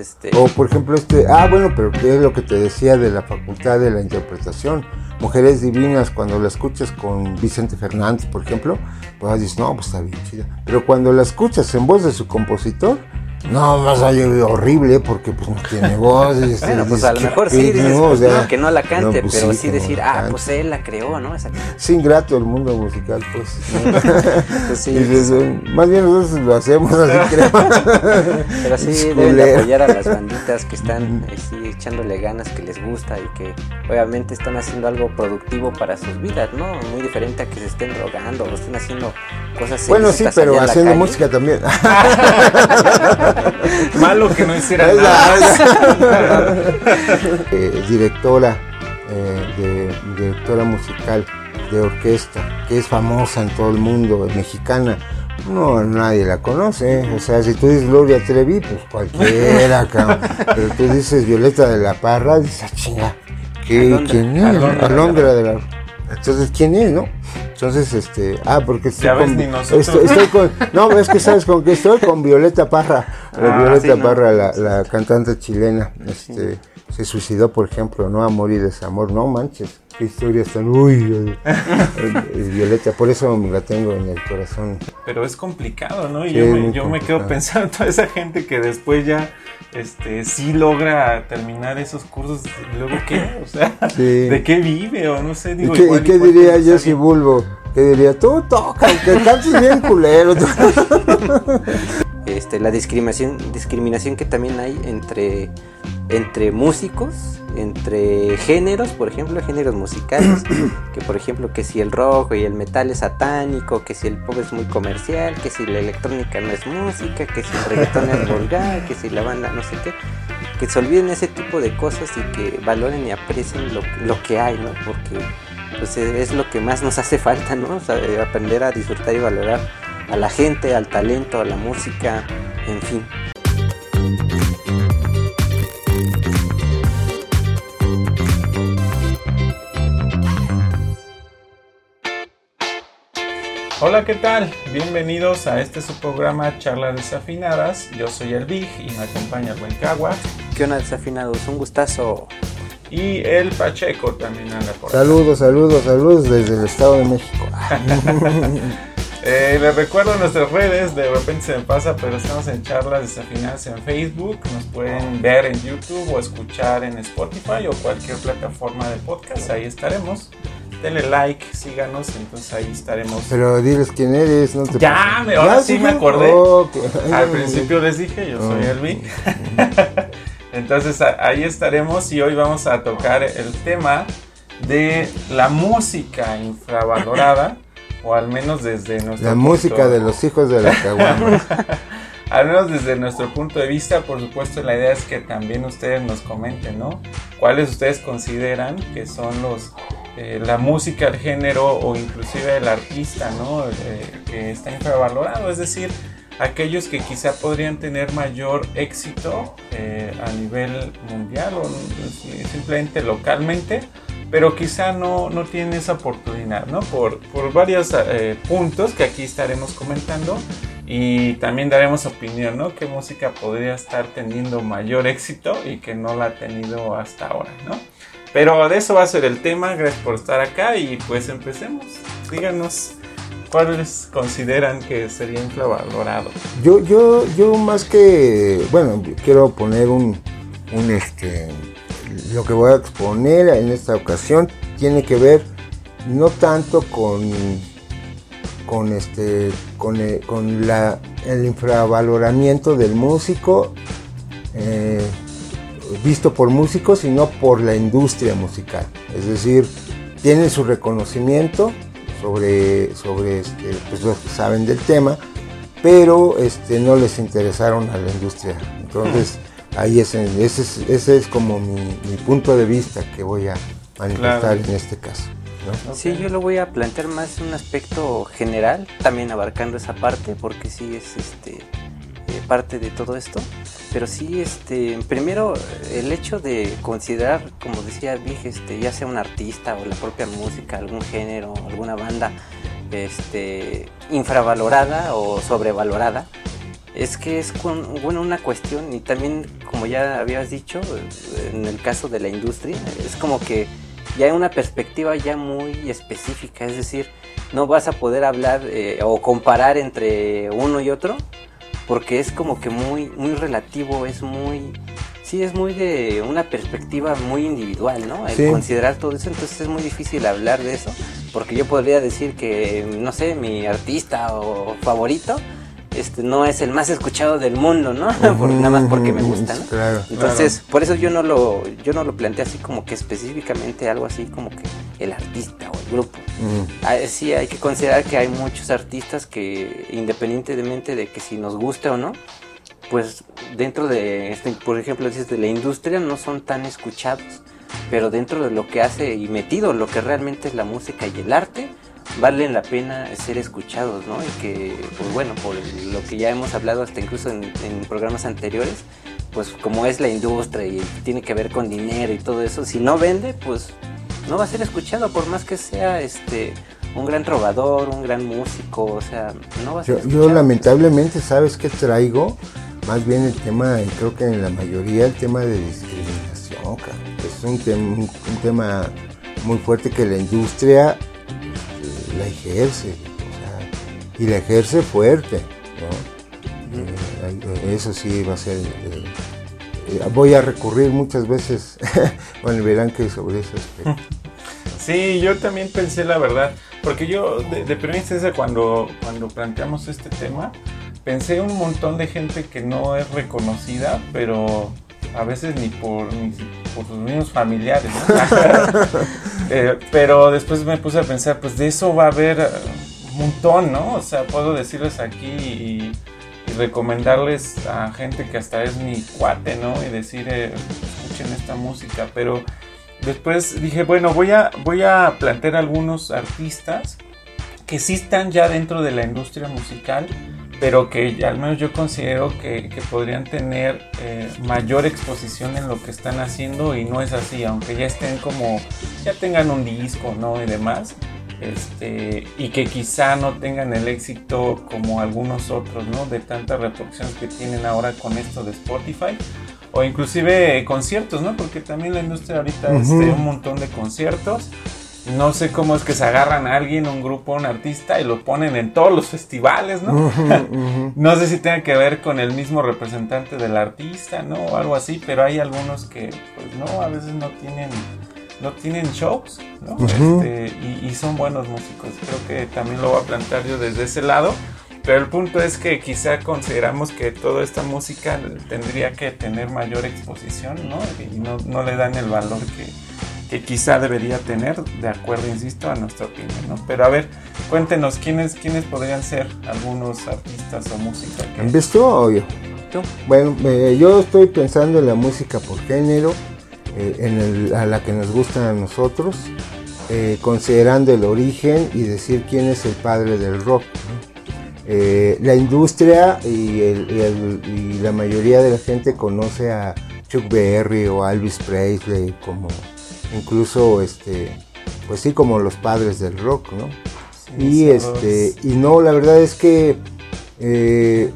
Este, O por ejemplo este, ah bueno, pero qué es lo que te decía de la facultad de la interpretación. Mujeres divinas, cuando la escuchas con Vicente Fernández, por ejemplo, pues dices, no, pues está bien chida. Pero cuando la escuchas en voz de su compositor, no, más allá horrible porque pues no tiene voz. y este, bueno, pues a lo "¿Qué mejor sí, pedo?", dices, ¿no? O pues, sea, no, que no la cante, no, pues pero sí, sí, que no decir, ah, cante. pues él la creó, ¿no? Esa- Es ingrato el mundo musical, pues. pues sí, Dices, "Eh, más bien nosotros lo hacemos así, creo. pero sí deben de apoyar a las banditas que están eh, echándole ganas, que les gusta y que obviamente están haciendo algo productivo para sus vidas, ¿no? Muy diferente a que se estén drogando o estén haciendo cosas Bueno, sí, pero haciendo música también. Malo que no hiciera Es nada. la- Eh, directora, eh, de, directora musical de orquesta, que es famosa en todo el mundo, es mexicana. No, nadie la conoce. O sea, si tú dices Gloria Trevi, pues cualquiera, cabrón. Pero tú dices Violeta de la Parra, dices, ah, chinga, ¿qué, Alondra. ¿quién es? Alondra de la Entonces, ¿quién es, no? Entonces, este, ah, porque estoy Ya ves, con, ni nosotros. estoy, estoy con, no, es que sabes con qué estoy, con Violeta Parra, Eh, Ah, Violeta sí, ¿no? Parra, la, la cantante chilena, este, se suicidó, por ejemplo, no amor y desamor, no manches, qué historias tan, uy, eh, eh, Violeta, por eso me la tengo en el corazón. Pero es complicado, ¿no? Y Sí, yo, me, yo me quedo pensando en toda esa gente que después ya este, sí logra terminar esos cursos. ¿y ¿Luego qué? O sea, Sí. ¿de qué vive? O no sé, ¿Y qué, igual y qué igual diría que Jessy sabe. Bulbo? ¿Qué diría? Tú toca, que cantes bien culero. este, la discriminación, discriminación que también hay entre, entre músicos, entre géneros, por ejemplo, géneros musicales, que por ejemplo que si el rock y el metal es satánico, que si el pop es muy comercial, que si la electrónica no es música, que si el reggaetón es vulgar, que si la banda no sé qué, que se olviden ese tipo de cosas y que valoren y aprecien lo, lo que hay, ¿no? Porque pues es lo que más nos hace falta, ¿no? O sea, aprender a disfrutar y valorar a la gente, al talento, a la música, en fin. Hola, ¿qué tal? Bienvenidos a este su programa Charlas Desafinadas. Yo soy el Big y me acompaña el buen Cagua. ¿Qué onda desafinados? Un gustazo. Y el Pacheco también anda por acá. Saludos, saludos, saludos desde el Estado de México. Eh, les recuerdo nuestras redes, de repente se me pasa, pero estamos en charlas desafinadas en Facebook. Nos pueden ver en YouTube o escuchar en Spotify o cualquier plataforma de podcast. Ahí estaremos. Denle like, síganos, entonces ahí estaremos. Pero diles quién eres, no te Ya, me- ahora ¿Ya, sí me acordé. Al principio les dije, yo soy. Elvi. Entonces ahí estaremos y hoy vamos a tocar el tema de la música infravalorada, o al menos desde nuestro La punto- música de los hijos de la caguama. Al menos desde nuestro punto de vista, por supuesto, la idea es que también ustedes nos comenten, ¿no? ¿Cuáles ustedes consideran que son los eh, la música, el género o inclusive el artista, ¿no? Eh, que está infravalorado, es decir, aquellos que quizá podrían tener mayor éxito eh, a nivel mundial o simplemente localmente, pero quizá no, no tienen esa oportunidad, ¿no? Por, por varios eh, puntos que aquí estaremos comentando y también daremos opinión, ¿no? ¿Qué música podría estar teniendo mayor éxito y que no la ha tenido hasta ahora, ¿no? Pero de eso va a ser el tema, gracias por estar acá y pues empecemos. Díganos cuáles consideran que sería infravalorado. Yo, yo, yo más que, bueno, quiero poner un, un este, lo que voy a exponer en esta ocasión tiene que ver no tanto con, con este, con, eh, con la, el infravaloramiento del músico eh, visto por músicos, sino por la industria musical. Es decir, tienen su reconocimiento sobre, sobre este, pues, los que saben del tema, pero este, no les interesaron a la industria. Entonces, ahí es, ese, es, ese es como mi, mi punto de vista que voy a manifestar Claro. en este caso. ¿no? Sí, yo lo voy a plantear más en un aspecto general, también abarcando esa parte, porque sí es este eh, parte de todo esto. Pero sí, este, primero el hecho de considerar, como decía Big, este, ya sea un artista o la propia música, algún género, alguna banda, este, infravalorada o sobrevalorada, Es que es una cuestión y también como ya habías dicho, en el caso de la industria, es como que ya hay una perspectiva ya muy específica, es decir, no vas a poder hablar eh, o comparar entre uno y otro porque es como que muy muy relativo, es muy sí es muy de una perspectiva muy individual, ¿no? El considerar todo eso, entonces es muy difícil hablar de eso, porque yo podría decir que no sé, mi artista o favorito este no es el más escuchado del mundo, ¿no? nada más porque me gusta, ¿no? Claro, Entonces, por eso yo no lo yo no lo planteé así como que específicamente algo así como que el artista o el grupo. Ah, sí hay que considerar que hay muchos artistas que independientemente de que si nos guste o no, pues dentro de este, por ejemplo, de la industria no son tan escuchados, pero dentro de lo que hace y metido lo que realmente es la música y el arte, valen la pena ser escuchados, ¿no? Y que, pues bueno, por lo que ya hemos hablado hasta incluso en, programas anteriores, pues como es la industria y tiene que ver con dinero y todo eso, si no vende, pues no va a ser escuchado por más que sea este un gran trovador, un gran músico, o sea, no va a ser yo, yo lamentablemente, ¿sabes qué traigo? Más bien el tema, creo que en la mayoría el tema de discriminación, es un, un tema muy fuerte que la industria la ejerce, y la ejerce fuerte, eh, eso sí va a ser... Eh, eh, voy a recurrir muchas veces, bueno, verán que sobre eso. Sí, yo también pensé la verdad, porque yo de, de cuando, cuando planteamos este tema, pensé un montón de gente que no es reconocida, pero a veces ni por, por sus mismos familiares. Eh, pero después me puse a pensar, pues de eso va a haber eh, un montón, ¿no? O sea, puedo decirles aquí y, recomendarles a gente que hasta es mi cuate, ¿no? Y decir, eh, escuchen esta música. Pero después dije, bueno, voy a, voy a plantear algunos artistas que sí están ya dentro de la industria musical pero que al menos yo considero que, podrían tener eh, mayor exposición en lo que están haciendo y no es así, aunque ya estén como, ya tengan un disco, ¿no? Y demás, este, y que quizá no tengan el éxito como algunos otros, ¿no? De tantas reproducciones que tienen ahora con esto de Spotify. O inclusive conciertos, ¿no? Porque también la industria ahorita uh un montón de conciertos no sé cómo es que se agarran a alguien, un grupo, un artista y lo ponen en todos los festivales, ¿no? no sé si tiene que ver con el mismo representante del artista, ¿no? O algo así, pero hay algunos que, pues no, a veces no tienen, no tienen shows, ¿no? Este, y, y, son buenos músicos. Creo que también lo voy a plantear yo desde ese lado. Pero el punto es que quizá consideramos que toda esta música tendría que tener mayor exposición, ¿no? Y no, no le dan el valor que, que quizá debería tener, de acuerdo, insisto, a nuestra opinión, ¿no? Pero a ver, cuéntenos, ¿quiénes, quiénes podrían ser algunos artistas o música? Que... ¿Ves tú o yo? Bueno, eh, yo estoy pensando en la música por género, eh, en a la que nos gusta a nosotros, eh, considerando el origen y decir quién es el padre del rock. la industria y, y, la mayoría de la gente conoce a Chuck Berry o Elvis Presley como incluso este pues sí como los padres del rock no y este y no la verdad es que eh,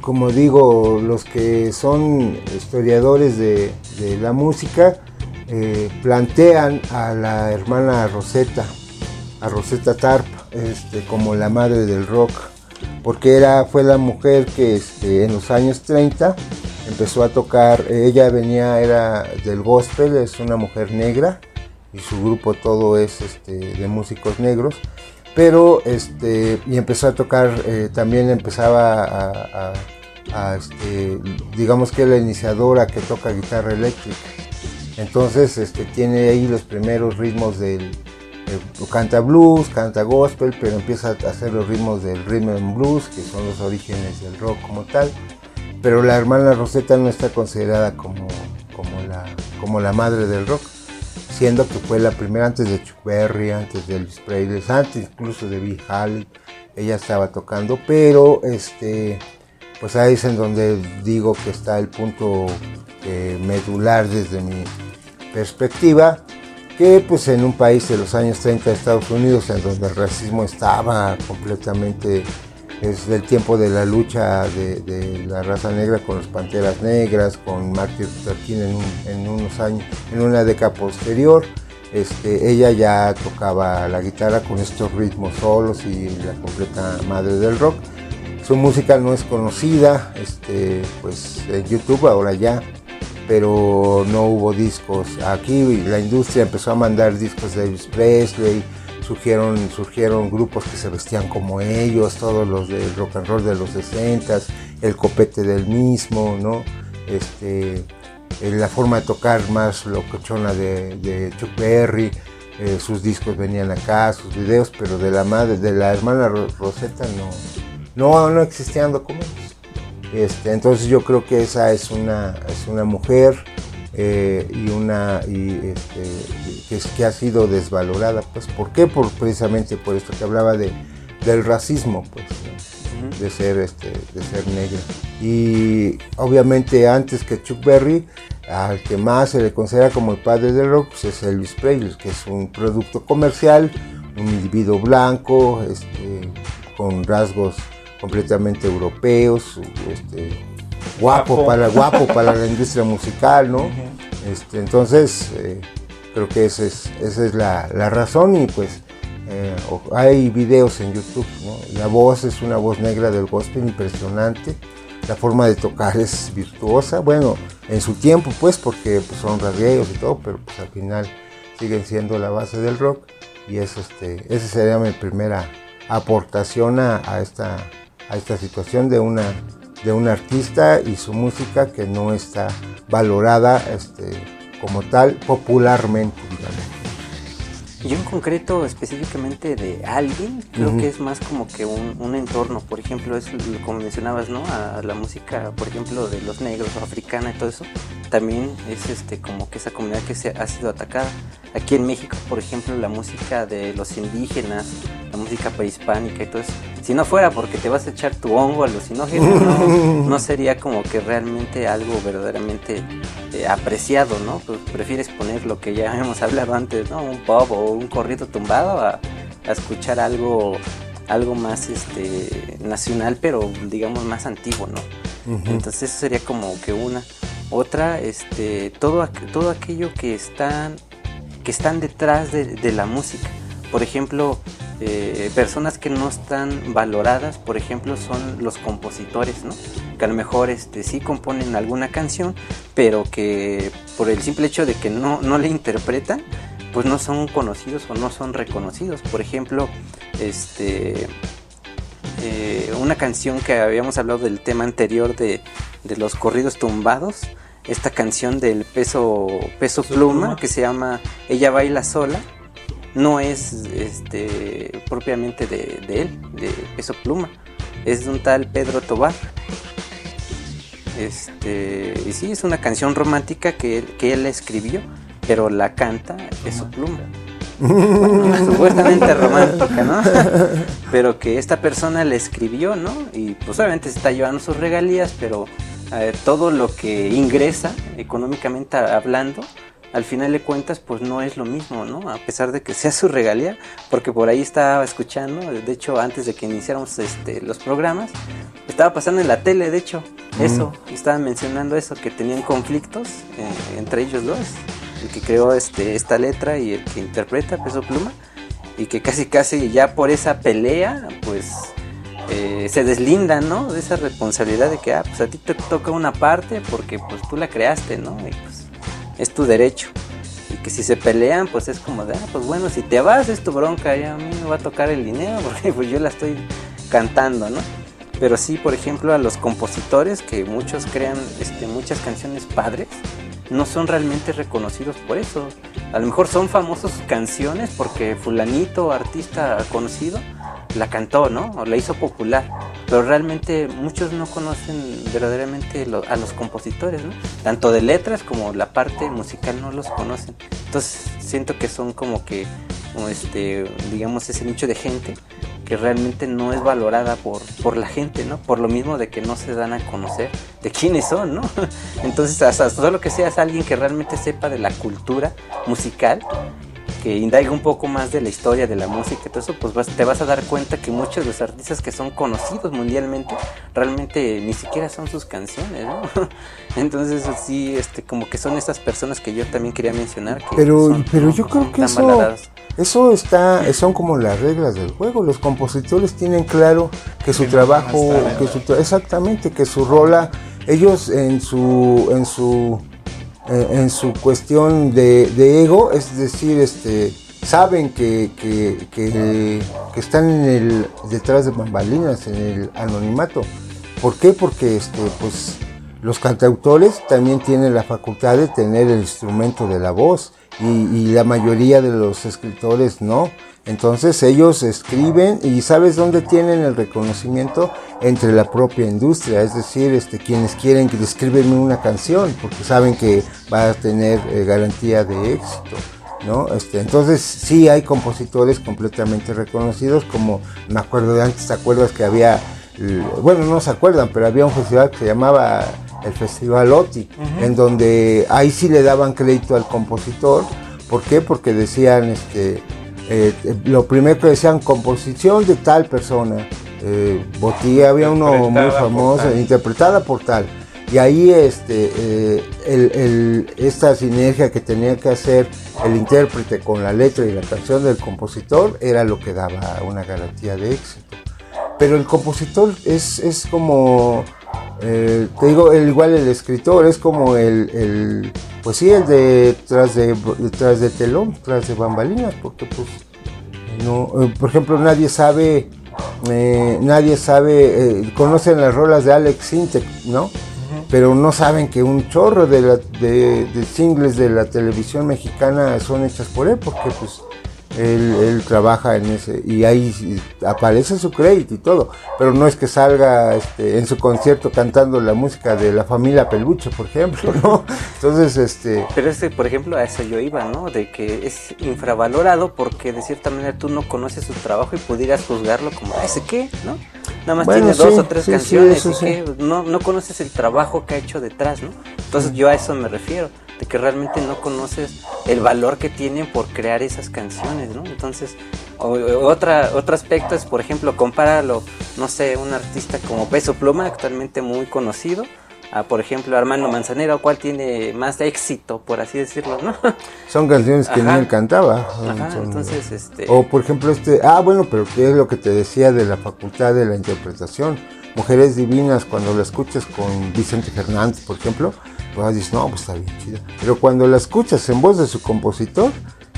como digo los que son historiadores de, la música eh, plantean a la hermana Rosetta a Rosetta Tarp este, como la madre del rock porque era fue la mujer que este, en los años 30 empezó a tocar, ella venía, era del gospel, es una mujer negra y su grupo todo es este, de músicos negros, pero este, y empezó a tocar, eh, también empezaba a, este, digamos que la iniciadora que toca guitarra eléctrica. Entonces este, tiene ahí los primeros ritmos del, eh, canta blues, canta gospel, pero empieza a hacer los ritmos del rhythm and blues, que son los orígenes del rock como tal pero la hermana Rosetta no está considerada como, como, la, como la madre del rock, siendo que fue la primera antes de Chuck Berry, antes de Elvis Presley, antes incluso de Bill Haley, ella estaba tocando, pero este, pues ahí es en donde digo que está el punto eh, medular desde mi perspectiva, que pues en un país de los años 30 de Estados Unidos, en donde el racismo estaba completamente es del tiempo de la lucha de, la raza negra con las panteras negras, con Martin Luther King en, unos años, en una década posterior. Este, ella ya tocaba la guitarra con estos ritmos solos y la completa madre del rock. Su música no es conocida, este, pues en YouTube ahora ya, pero no hubo discos. Aquí la industria empezó a mandar discos de Elvis Presley, surgieron, surgieron grupos que se vestían como ellos, todos los del rock and roll de los 60 el copete del mismo, ¿no? Este, eh, la forma de tocar más locochona de, de Chuck Berry, eh, sus discos venían acá, sus videos, pero de la madre, de la hermana Rosetta no, no, no existían documentos. Este, entonces yo creo que esa es una, es una mujer eh, y una y este, que, ha sido desvalorada pues ¿por qué? Por, precisamente por esto que hablaba de, del racismo pues de ser este de ser negra y obviamente antes que Chuck Berry al que más se le considera como el padre del rock pues es Elvis Presley que es un producto comercial un individuo blanco este, con rasgos completamente europeos este, guapo, para guapo para la industria musical, ¿no? Este, entonces, eh, creo que esa es, esa es la, razón y pues eh, hay videos en YouTube, La voz es una voz negra del gospel impresionante, la forma de tocar es virtuosa, bueno, en su tiempo pues, porque pues, son rasgueos y todo, pero pues al final siguen siendo la base del rock. Y es, este, esa sería mi primera aportación a, esta, a esta situación de una de un artista y su música que no está valorada este, como tal popularmente, Yo en concreto específicamente de alguien, creo que es más como que un, entorno, por ejemplo, es como mencionabas, ¿no? A la música, por ejemplo, de los negros o africana y todo eso, también es este como que esa comunidad que se ha sido atacada. Aquí en México, por ejemplo, la música de los indígenas, la música prehispánica y todo eso, si no fuera porque te vas a echar tu hongo alucinógeno, no, no sería como que realmente algo verdaderamente eh, apreciado, ¿no? Pues prefieres poner lo que ya hemos hablado antes, ¿no? Un pop o un corrido tumbado a, escuchar algo algo más este nacional pero digamos más antiguo no entonces eso sería como que una. Otra, este, todo, todo aquello que están, que están detrás de, la música. Por ejemplo, eh, personas que no están valoradas, por ejemplo, son los compositores, ¿no? Que a lo mejor este, sí componen alguna canción, pero que por el simple hecho de que no, no le interpretan, pues no son conocidos o no son reconocidos. Por ejemplo, este, eh, una canción que habíamos hablado del tema anterior de, de los corridos tumbados, esta canción del peso, peso pluma, que se llama Ella baila sola, no es este, propiamente de, él, de peso pluma, es de un tal Pedro Tobar. Este, y sí, es una canción romántica que, que él escribió, pero la canta Peso Pluma. supuestamente romántica, ¿no? pero que esta persona le escribió, ¿no? Y pues obviamente se está llevando sus regalías, pero eh, todo lo que ingresa económicamente hablando, al final de cuentas pues no es lo mismo, ¿no? A pesar de que sea su regalía, porque por ahí estaba escuchando, de hecho antes de que iniciáramos este, los programas, estaba pasando en la tele, de hecho, eso, estaban mencionando eso, que tenían conflictos eh, entre ellos dos, el que creó este, esta letra y el que interpreta Peso Pluma, y que casi casi ya por esa pelea, pues eh, se deslindan, ¿no? De esa responsabilidad de que, ah, pues a ti te toca una parte porque pues tú la creaste, ¿no? Y pues es tu derecho. Y que si se pelean, pues es como de, ah, pues bueno, si te vas es tu bronca, ya a mí me va a tocar el dinero porque pues yo la estoy cantando, ¿no? Pero sí, por ejemplo, a los compositores que muchos crean este, muchas canciones padres, no son realmente reconocidos por eso. A lo mejor son famosos canciones porque fulanito, artista conocido, la cantó, ¿no? O la hizo popular. Pero realmente muchos no conocen verdaderamente a los compositores, ¿no? Tanto de letras como la parte musical no los conocen. Entonces siento que son como que, este, digamos, ese nicho de gente que realmente no es valorada por, por la gente, ¿no? Por lo mismo de que no se dan a conocer de quiénes son, ¿no? Entonces, hasta solo que seas alguien que realmente sepa de la cultura musical, que indague un poco más de la historia de la música y todo eso, pues te vas a dar cuenta que muchos de los artistas que son conocidos mundialmente realmente ni siquiera son sus canciones, ¿no? Entonces sí, este, como que son esas personas que yo también quería mencionar. Que pero pero yo creo que eso, eso está, son como las reglas del juego. Los compositores tienen claro que su trabajo, que su, exactamente, que su rola, ellos en su, en su eh, en su cuestión de, ego, es decir, este, saben que, que, están en el, detrás de bambalinas, en el anonimato. ¿Por qué? Porque este, pues, los cantautores también tienen la facultad de tener el instrumento de la voz y, y la mayoría de los escritores no. Entonces ellos escriben y sabes dónde tienen el reconocimiento entre la propia industria, es decir, este, quienes quieren que escriben una canción porque saben que va a tener eh, garantía de éxito. ¿No? Este, entonces sí hay compositores completamente reconocidos, como me acuerdo de antes, ¿te acuerdas que había, bueno, no se acuerdan, pero había un festival que se llamaba el Festival OTI, en donde ahí sí le daban crédito al compositor, ¿por qué? Porque decían, este, eh, lo primero que decían, composición de tal persona. Eh, Botía había uno muy famoso, interpretada por tal. Y ahí este, eh, esta sinergia que tenía que hacer el intérprete con la letra y la canción del compositor era lo que daba una garantía de éxito. Pero el compositor es, es como, te digo, el, igual el escritor, es como el pues sí, el de tras de, tras de telón, tras de bambalinas, porque pues no, eh, por ejemplo, nadie sabe, eh, nadie sabe, eh, conocen las rolas de Alex Sintek, ¿no? Pero no saben que un chorro de, de, de singles de la televisión mexicana son hechas por él, porque pues él, trabaja en ese y ahí aparece su crédito y todo, pero no es que salga este, en su concierto cantando la música de la familia Peluche, por ejemplo, ¿no? Entonces, este... Pero este, por ejemplo, a eso yo iba, ¿no? De que es infravalorado porque de cierta manera tú no conoces su trabajo y pudieras juzgarlo como, ¿ese qué? ¿No? Nada más tiene dos o tres canciones no, no conoces el trabajo que ha hecho detrás, ¿no? Entonces yo a eso me refiero de que realmente no conoces el valor que tienen por crear esas canciones, ¿no? Entonces, otra, otro aspecto es, por ejemplo, compáralo, no sé, un artista como Peso Pluma, actualmente muy conocido, a, por ejemplo, Armando Manzanero, cuál tiene más éxito, por así decirlo, ¿no? Son canciones que ni él cantaba. entonces, este... O, por ejemplo, este... Ah, bueno, pero ¿qué es lo que te decía de la facultad de la interpretación? Mujeres Divinas, cuando la escuchas con Vicente Fernández, por ejemplo, pues dices, no, pues está bien chida. Pero cuando la escuchas en voz de su compositor,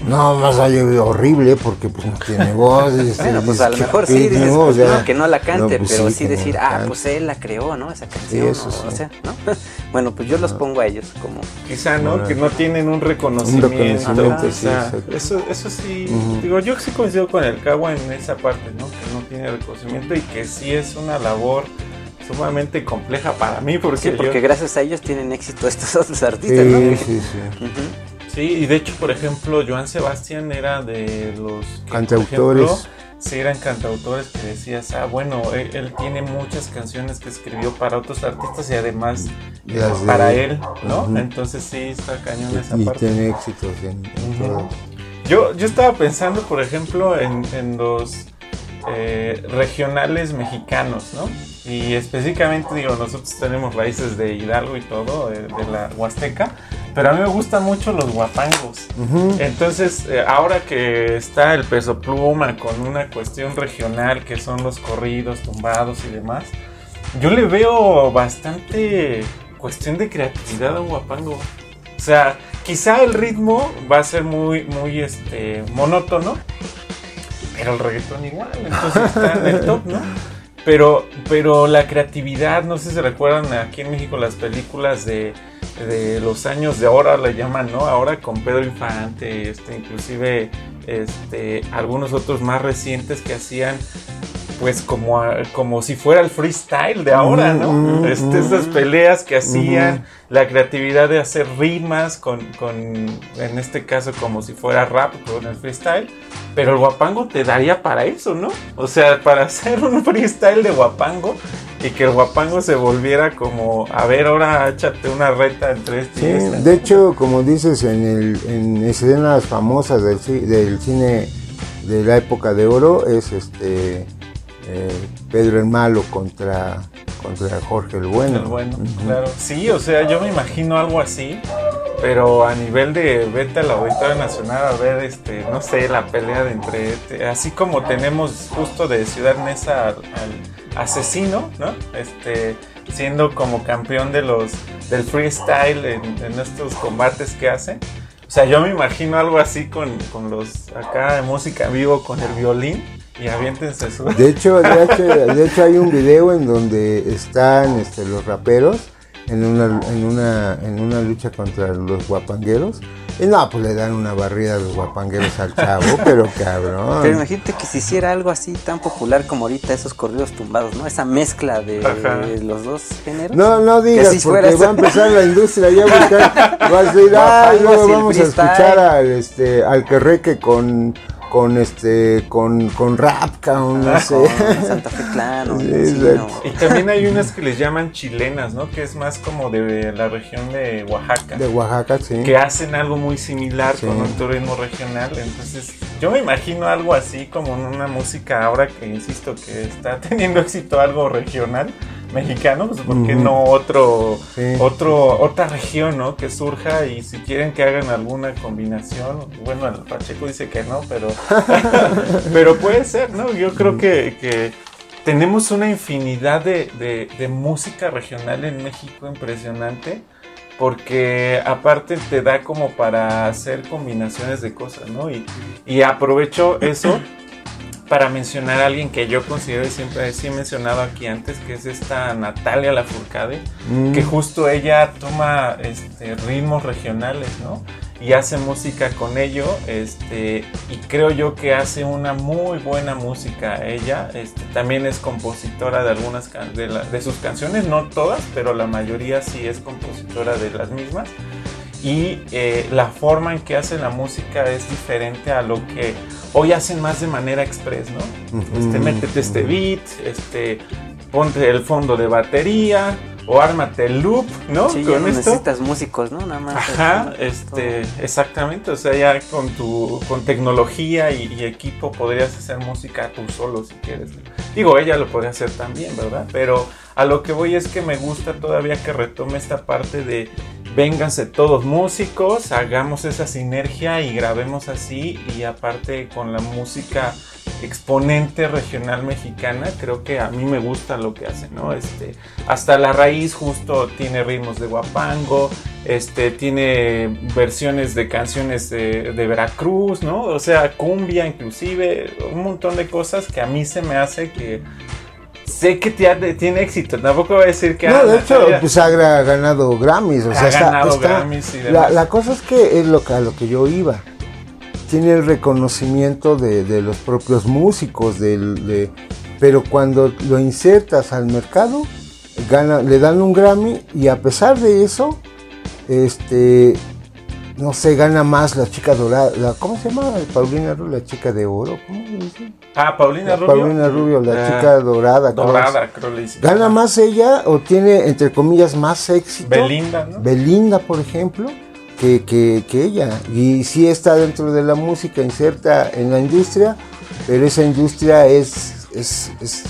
no, más allá horrible porque pues no tiene voz. Este, bueno, pues a lo mejor sí, dices, pues, no, que no la cante, pues, pero sí, decir, ah, pues él la creó, ¿no? Esa canción. Eso, o sea, ¿no? bueno, pues yo los pongo a ellos como... Quizá, ¿no? Que no tienen un reconocimiento. Un reconocimiento, o sea, eso, eso sí, digo, yo sí coincido con el Cagua en esa parte, ¿no? Que no tiene reconocimiento y que sí es una labor sumamente compleja para mí porque sí, porque gracias a ellos tienen éxito estos otros artistas, ¿no? Sí, sí. Sí, y de hecho, por ejemplo, Joan Sebastián era de los cantautores. sí, eran cantautores que decías, ah, bueno, él, tiene muchas canciones que escribió para otros artistas y además para él, ¿no? Entonces sí, está cañón esa y parte. Y tiene éxitos en, Yo, yo estaba pensando, por ejemplo, en, en los eh, regionales mexicanos, ¿no? Y específicamente, digo, nosotros tenemos raíces de Hidalgo y todo, de, la Huasteca, pero a mí me gustan mucho los guapangos. Entonces, eh, ahora que está el peso pluma con una cuestión regional que son los corridos, tumbados y demás, yo le veo bastante cuestión de creatividad a un guapango. O sea, quizá el ritmo va a ser muy, muy este, monótono, pero el reggaetón igual, entonces está en el top, ¿no? Pero, pero la creatividad, no sé si recuerdan aquí en México las películas de, de los años de ahora le llaman, ¿no? Ahora con Pedro Infante, este, inclusive este, algunos otros más recientes que hacían pues como, como si fuera el freestyle de ahora, ¿no? Este, esas peleas que hacían, la creatividad de hacer rimas con, con, en este caso como si fuera rap con el freestyle, pero el guapango te daría para eso, ¿no? O sea, para hacer un freestyle de guapango, y que el guapango se volviera como, a ver, ahora échate una reta entre este Sí, y este. de hecho, como dices, en, el, en escenas famosas del, del cine de la época de oro es este eh, Pedro el Malo contra, contra Jorge el Bueno. El bueno, Ujú. claro. Sí, o sea, yo me imagino algo así, pero a nivel de vete al Auditorio Nacional a ver, este, no sé, la pelea de entre, este, así como tenemos justo de Ciudad Neza al, al asesino, ¿no? Este, siendo como campeón de los, del freestyle en, en estos combates que hace. O sea, yo me imagino algo así con, con los, acá de música vivo, con el violín, y aviéntense su... De hecho, de hecho, de hecho hay un video en donde están este, los raperos en una, en, una, en una lucha contra los guapangueros. Y no, pues le dan una barrida a los guapangueros al chavo, pero cabrón. Pero imagínate que se hiciera algo así tan popular como ahorita esos corridos tumbados, ¿no? Esa mezcla de los dos géneros. No, no digas, porque fuera va a empezar la industria ya a buscar, vas a decir, Guapangos luego vamos a freestyle". escuchar al, este, al querreque con, con, este, con, con rap, cabrón, no Ah, sé. con Santa Fe Clan o Sí, así, exacto. ¿no? Y también hay unas que les llaman chilenas, ¿no? Que es más como de la región de Oaxaca. De Oaxaca, sí. Que hacen algo muy similar Sí. con un turismo regional. Entonces, yo me imagino algo así como en una música ahora que insisto que está teniendo éxito algo regional mexicano, pues ¿por qué no otro, Sí. otro, otra región, ¿no? Que surja y si quieren que hagan alguna combinación, bueno, el Pacheco dice que no, pero, pero puede ser, ¿no? Yo creo que, que tenemos una infinidad de, de- de música regional en México impresionante. Porque aparte te da como para hacer combinaciones de cosas, ¿no? Y, y aprovecho eso para mencionar a alguien que yo considero y siempre sí he mencionado aquí antes, que es esta Natalia Lafourcade, Mm. que justo ella toma este, ritmos regionales, ¿no? Y hace música con ello, este, y creo yo que hace una muy buena música ella. Este, también es compositora de algunas can- de, la- de sus canciones, no todas, pero la mayoría sí es compositora de las mismas. Y eh, la forma en que hace la música es diferente a lo que hoy hacen más de manera express, ¿no? Este, métete este beat, este, ponte el fondo de batería o ármate el loop, ¿no? Sí, ya Con no esto. necesitas músicos, ¿no? Nada más. Ajá, este, este, exactamente, o sea, ya con tu, con tecnología y, y equipo podrías hacer música tú solo si quieres. Digo, ella lo podría hacer también, ¿verdad? Pero a lo que voy es que me gusta todavía que retome esta parte de vénganse todos músicos, hagamos esa sinergia y grabemos así y aparte con la música exponente regional mexicana, creo que a mí me gusta lo que hace, ¿no? Este, hasta la raíz justo tiene ritmos de guapango, este, tiene versiones de canciones de, de Veracruz, ¿no? O sea, cumbia inclusive, un montón de cosas que a mí se me hace que sé que tiene, tiene éxito, tampoco voy a decir que... No, de hecho, pues ha ganado Grammys, o sea, ha está- ganado está- Grammys y la, cosa es que es lo que, a lo que yo iba. Tiene el reconocimiento de, de los propios músicos, del, de- pero cuando lo insertas al mercado, gana, le dan un Grammy y a pesar de eso, este, no sé, gana más la chica dorada, la, ¿cómo se llama? Paulina Rubio, la chica de oro, ¿cómo le dicen? Ah, Paulina Rubio. Paulina Rubio, la Ah, chica dorada. creo. Dorada, creo le dicen. ¿Gana más ella o tiene, entre comillas, más éxito? Belinda, ¿no? Belinda, por ejemplo, que, que- que ella. Y sí está dentro de la música, inserta en la industria, pero esa industria es, es, es,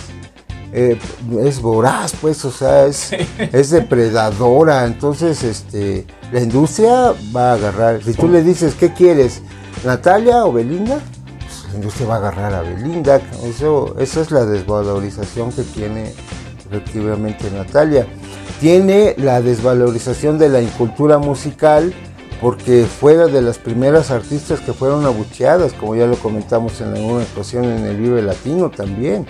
eh, es voraz, pues, o sea, es, es depredadora. Entonces, este, la industria va a agarrar. Si tú le dices, ¿qué quieres? ¿Natalia o Belinda? Pues la industria va a agarrar a Belinda. Eso, eso es la desvalorización que tiene efectivamente Natalia. Tiene la desvalorización de la incultura musical porque fue de las primeras artistas que fueron abucheadas, como ya lo comentamos en alguna ocasión en el Vive Latino también.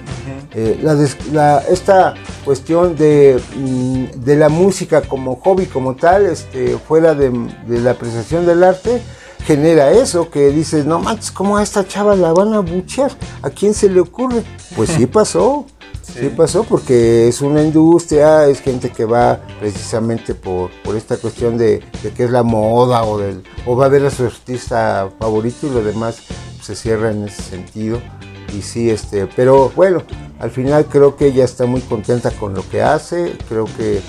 Eh, la des- la- esta cuestión de, mm, de la música como hobby, como tal, este, fuera de, de la apreciación del arte, genera eso, que dices, no manches, ¿cómo a esta chava la van a abuchear? ¿A quién se le ocurre? Pues sí pasó. Sí. pasó porque es una industria, es gente que va precisamente por, por esta cuestión de, de que es la moda o, del, o va a ver a su artista favorito y lo demás se cierra en ese sentido. y sí, este, pero bueno, al final creo que ella está muy contenta con lo que hace, creo que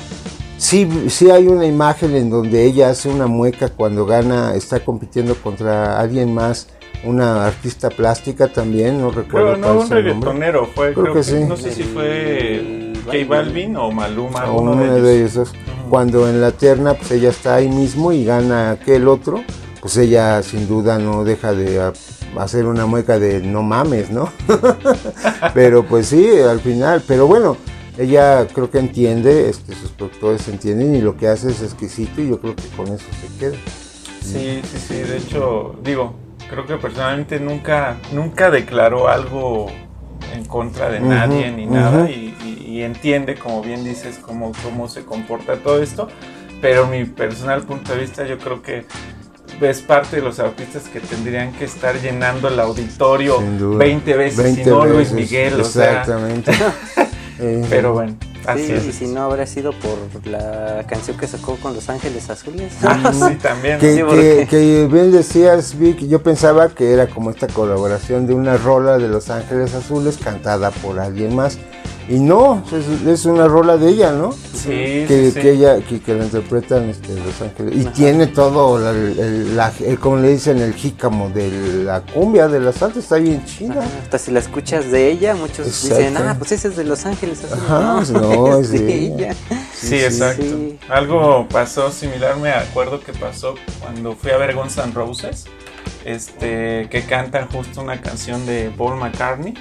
sí, sí hay una imagen en donde ella hace una mueca cuando gana, está compitiendo contra alguien más, una artista plástica también, no recuerdo. Pero no cuál un nombre. reggaetonero, fue, Creo creo, que que, sí. no sé si fue J Balvin. O Maluma, o uno uno de ellos dos. Cuando en la terna, pues ella está ahí mismo y gana aquel otro, pues ella sin duda no deja de hacer una mueca de no mames, ¿no? pero pues sí, al final, pero bueno, ella creo que entiende, este, sus productores entienden y lo que hace es exquisito y yo creo que con eso se queda. Sí, sí, sí, de hecho, digo, creo que personalmente nunca, nunca declaró algo en contra de nadie ni nada y, y- y entiende, como bien dices, cómo, cómo se comporta todo esto, pero mi personal punto de vista yo creo que es parte de los artistas que tendrían que estar llenando el auditorio Sin duda. 20 veces, 20 si no Luis Miguel, o sea, Exactamente. Pero bueno, así Sí, es. y si no habrá sido por la canción que sacó con Los Ángeles Azules. Ah, sí, también. Que, Sí, que, porque- que bien decías, Vic, yo pensaba que era como esta colaboración de una rola de Los Ángeles Azules cantada por alguien más. Y no, es, es una rola de ella, ¿no? Sí, Que, sí, sí. que ella, que, que la interpretan este, Los Ángeles. Y Ajá. tiene todo, la- el, la- el- como le dicen, el jícamo de la cumbia, de la salsa, está bien chida. Ajá, Hasta si la escuchas de ella, muchos dicen, ah, pues ese es de Los Ángeles. Ajá, no, es de ella. Sí, Sí, sí, exacto. sí. Algo pasó similar, me acuerdo que pasó cuando fui a ver Guns N' Roses, este, que cantan justo una canción de Paul McCartney,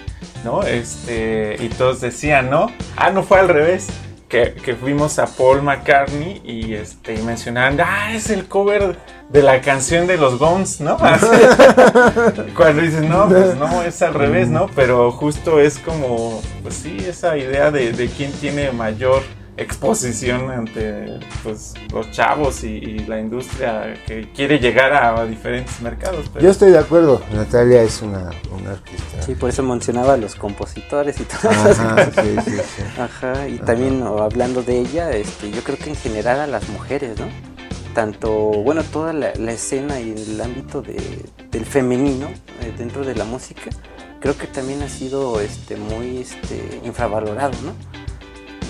¿no? Este, y todos decían, ¿no? Ah, no fue al revés. Que, que fuimos a Paul McCartney y este y mencionaban, ah, es el cover de la canción de los Guns, ¿no? Cuando dices, no, pues no, es al revés, ¿no? Pero justo es como, pues sí, esa idea de, de quién tiene mayor exposición ante pues, los chavos y, y la industria que quiere llegar a, diferentes mercados. pero- Yo estoy de acuerdo, Natalia es una, una artista. Sí, por eso mencionaba a los compositores y todas esas Ajá, cosas. sí, sí, sí. Ajá, y también o, hablando de ella, este, yo creo que en general a las mujeres, ¿no? Tanto, bueno, toda la, la escena y el ámbito de- del femenino eh, dentro de la música, creo que también ha sido este, muy este, infravalorado, ¿no?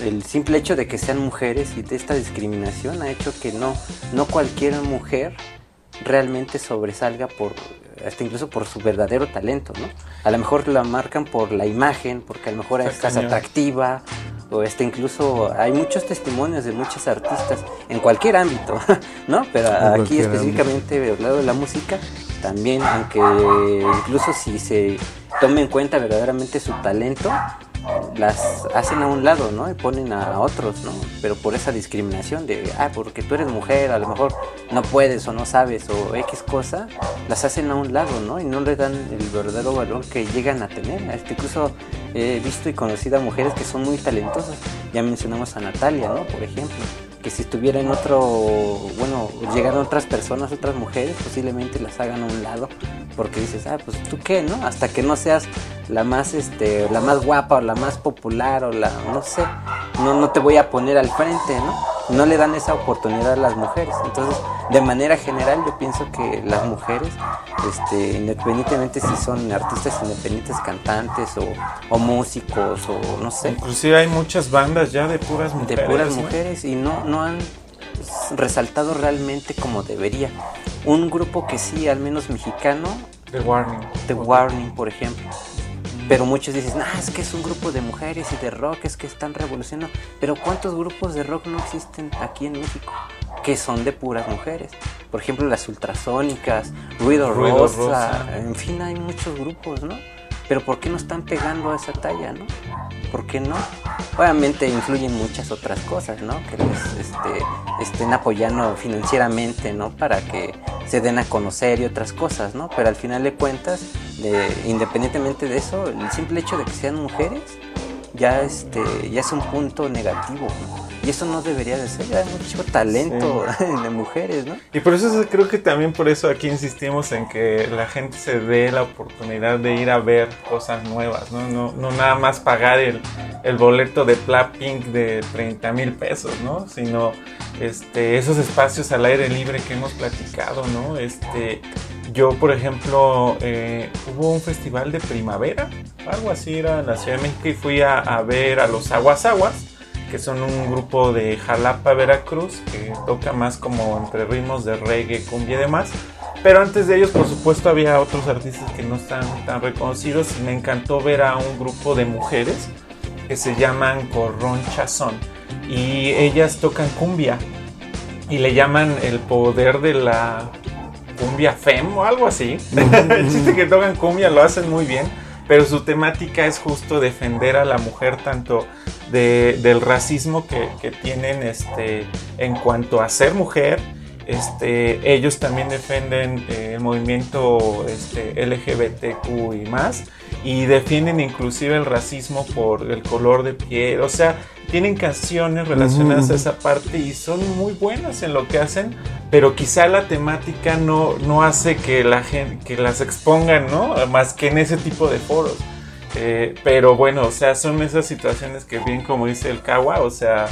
El simple hecho de que sean mujeres y de esta discriminación ha hecho que no, no cualquier mujer realmente sobresalga por hasta incluso por su verdadero talento, ¿no? A lo mejor la marcan por la imagen, porque a lo mejor Está estás cañón. atractiva, o este incluso hay muchos testimonios de muchas artistas en cualquier ámbito, ¿no? Pero En aquí específicamente hablado de la música, también, aunque incluso si se tome en cuenta verdaderamente su talento, las hacen a un lado, ¿no? Y ponen a otros, ¿no? Pero por esa discriminación de, ah, porque tú eres mujer, a lo mejor no puedes o no sabes o X cosa, las hacen a un lado, ¿no? Y no le dan el verdadero valor que llegan a tener. Este, incluso he visto y conocido a mujeres que son muy talentosas. Ya mencionamos a Natalia, ¿no? Por ejemplo, que si estuviera en otro, bueno, llegaran otras personas, otras mujeres, posiblemente las hagan a un lado, porque dices, ah, pues tú qué, ¿no? Hasta que no seas la más, este, la más guapa o la más popular o la, no sé, no, no te voy a poner al frente, ¿no? No le dan esa oportunidad a las mujeres. Entonces, de manera general, yo pienso que las mujeres, este, independientemente si son artistas independientes, cantantes o, o músicos o no sé, Inclusive hay muchas bandas ya de puras de mujeres. puras ¿no? mujeres y no, no han resaltado realmente como debería. Un grupo que sí, al menos mexicano, The Warning. The Warning, por ejemplo. Pero muchos dicen, ah, es que es un grupo de mujeres y de rock, es que están revolucionando. Pero ¿cuántos grupos de rock no existen aquí en México? Que son de puras mujeres. Por ejemplo, las ultrasónicas, Ruido, Ruido Rosa, Rosa. en fin, hay muchos grupos, ¿no? Pero ¿por qué no están pegando a esa talla, no? ¿Por qué no? Obviamente influyen muchas otras cosas, ¿no? Que les este, estén apoyando financieramente, ¿no? Para que se den a conocer y otras cosas, ¿no? Pero al final de cuentas, de- independientemente de eso, el simple hecho de que sean mujeres ya, este, es un punto negativo. Y eso no debería de ser, hay mucho talento de mujeres, ¿no? Y por eso creo que también por eso aquí insistimos en que la gente se dé la oportunidad de ir a ver cosas nuevas, ¿no? No, no nada más pagar el, el boleto de Pla Pink de 30 mil pesos, ¿no? Sino este, esos espacios al aire libre que hemos platicado, ¿no? Este, yo, por ejemplo, eh, hubo un festival de primavera, algo así era en la Ciudad de México, y fui a, a ver a los Aguas Aguas, que son un grupo de Jalapa, Veracruz, que toca más como entre ritmos de reggae, cumbia y demás. Pero antes de ellos, por supuesto, había otros artistas que no están tan reconocidos y me encantó ver a un grupo de mujeres que se llaman Corrón Chazón y ellas tocan cumbia y le llaman el poder de la cumbia fem o algo así. el chiste que tocan cumbia lo hacen muy bien, pero su temática es justo defender a la mujer tanto de, del racismo que, que tienen este, en cuanto a ser mujer este, ellos también defienden eh, el movimiento este, LGBTQ y más y defienden inclusive el racismo por el color de piel, o sea, tienen canciones relacionadas a esa parte y son muy buenas en lo que hacen, pero quizá la temática no, no hace que la gente que las expongan, ¿no? Más que en ese tipo de foros. Eh, pero bueno, o sea, son esas situaciones que bien como dice el Kawa, o sea,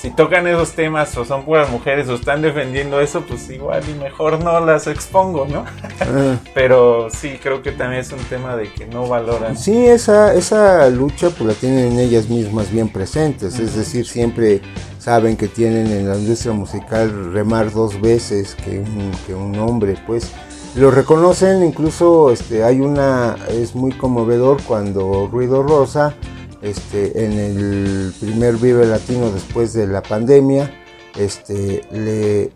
si tocan esos temas o son puras mujeres o están defendiendo eso, pues igual y mejor no las expongo, ¿no? Ah. Pero sí, creo que también es un tema de que no valoran. Sí, esa, esa lucha pues la tienen ellas mismas bien presentes, es decir, siempre saben que tienen en la industria musical remar dos veces que un, que un hombre, pues lo reconocen, incluso este, hay una, es muy conmovedor cuando Ruido Rosa este, en el primer Vive Latino después de la pandemia, este,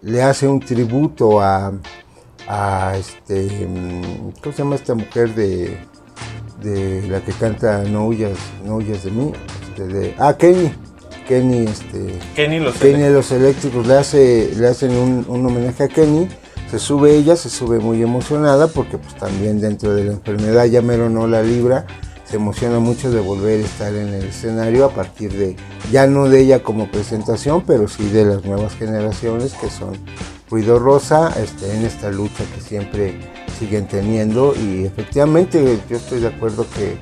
le, hace un tributo a, este, ¿cómo se llama esta mujer de, de la que canta No huyas, no huyas de mí? Este, de, ah, Kenny. Kenny, este, Kenny los, Kenny los eléctricos le hace, le hacen un, un, homenaje a Kenny. Se sube ella, se sube muy emocionada porque pues también dentro de la enfermedad ya mero no la libra se emociona mucho de volver a estar en el escenario a partir de, ya no de ella como presentación, pero sí de las nuevas generaciones que son Ruido Rosa este, en esta lucha que siempre siguen teniendo y efectivamente yo estoy de acuerdo que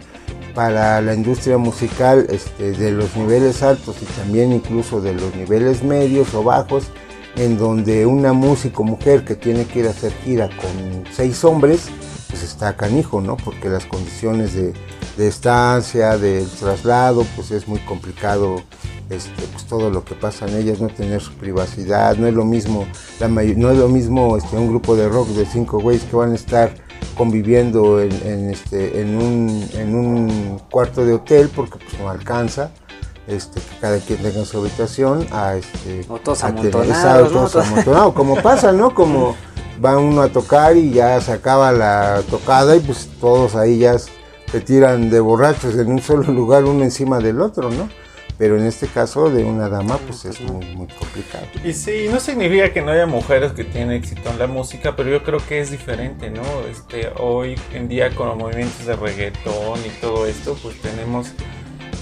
para la industria musical este, de los niveles altos y también incluso de los niveles medios o bajos, en donde una músico mujer que tiene que ir a hacer gira con seis hombres, pues está canijo, ¿no? Porque las condiciones de, estancia, del traslado, pues es muy complicado este, pues todo lo que pasa en ellas, no tener su privacidad, no es lo mismo, la no es lo mismo este, un grupo de rock de cinco güeyes que van a estar conviviendo en, este, en, un, en un cuarto de hotel porque pues no alcanza. Este, que cada quien tenga su habitación a este o todos amontonados, como pasa, ¿no? Como va uno a tocar y ya se acaba la tocada y pues todos ahí ya se tiran de borrachos en un solo lugar uno encima del otro, ¿no? Pero en este caso de una dama pues es muy, muy complicado. Y sí, no significa que no haya mujeres que tienen éxito en la música, pero yo creo que es diferente, ¿no? Este, hoy en día con los movimientos de reggaetón y todo esto, pues tenemos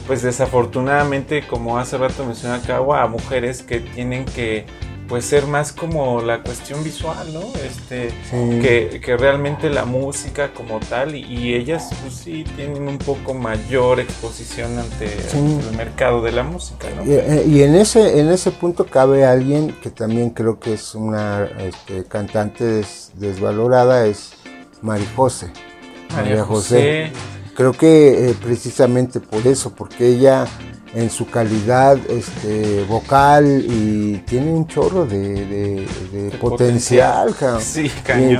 pues desafortunadamente, como hace rato mencionaba Kawa, a mujeres que tienen que pues ser más como la cuestión visual, ¿no? Este, que, que, realmente la música como tal y, ellas pues sí tienen un poco mayor exposición ante el mercado de la música, ¿no? Y, eh, y, en ese en ese punto cabe alguien que también creo que es una este, cantante desvalorada es María José. María José. Creo que eh, precisamente por eso, porque ella en su calidad este, vocal y tiene un chorro de, potencial, Sí,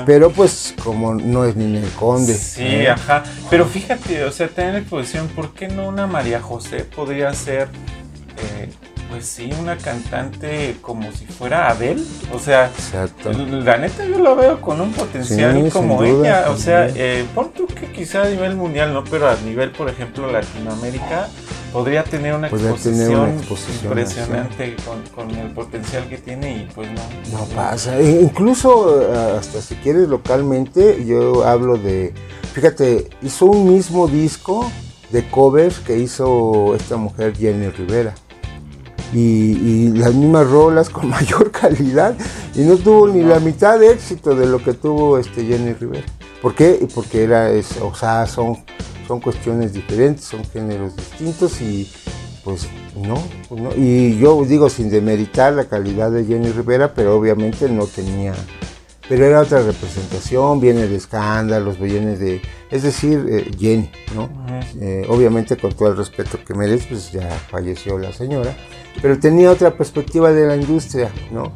pero pues como no es ni el conde. Sí, ¿eh? ajá. Pero fíjate, o sea, tener exposición, ¿por qué no una María José podría ser, eh, pues sí, una cantante como si fuera Adele? O sea, la neta yo la veo con un potencial como ella. O sea, eh, por tú que quizá a nivel mundial, no, pero a nivel, por ejemplo, Latinoamérica podría tener una, exposición, impresionante con, el potencial que tiene y pues no. No pasa. E incluso eh, hasta si quieres localmente, yo hablo de, fíjate, hizo un mismo disco de covers que hizo esta mujer Jenny Rivera. Y, las mismas rolas con mayor calidad y no tuvo ni la mitad de éxito de lo que tuvo este Jenny Rivera. ¿Por qué? Porque era, es, o sea, son son cuestiones diferentes, son géneros distintos y pues no, pues no, Y yo digo sin demeritar la calidad de Jenny Rivera, pero obviamente no tenía pero era otra representación, viene de escándalos, viene de, es decir, eh, Jenny, ¿no? Eh, obviamente con todo el respeto que merece, pues ya falleció la señora, pero tenía otra perspectiva de la industria, ¿no?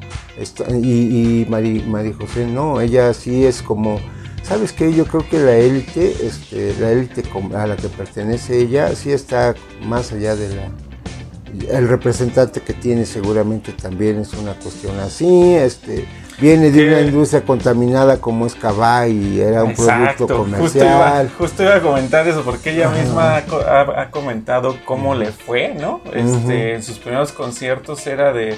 y y Mari, José no, ella sí es como, ¿sabes qué? Yo creo que la élite, este, la élite a la que pertenece ella, sí está más allá de la el representante que tiene seguramente también es una cuestión así, este viene de una industria contaminada como es Cabá y era un producto comercial. Justo iba, a comentar eso porque ella misma ha, comentado cómo le fue, ¿no? Este, en sus primeros conciertos era de,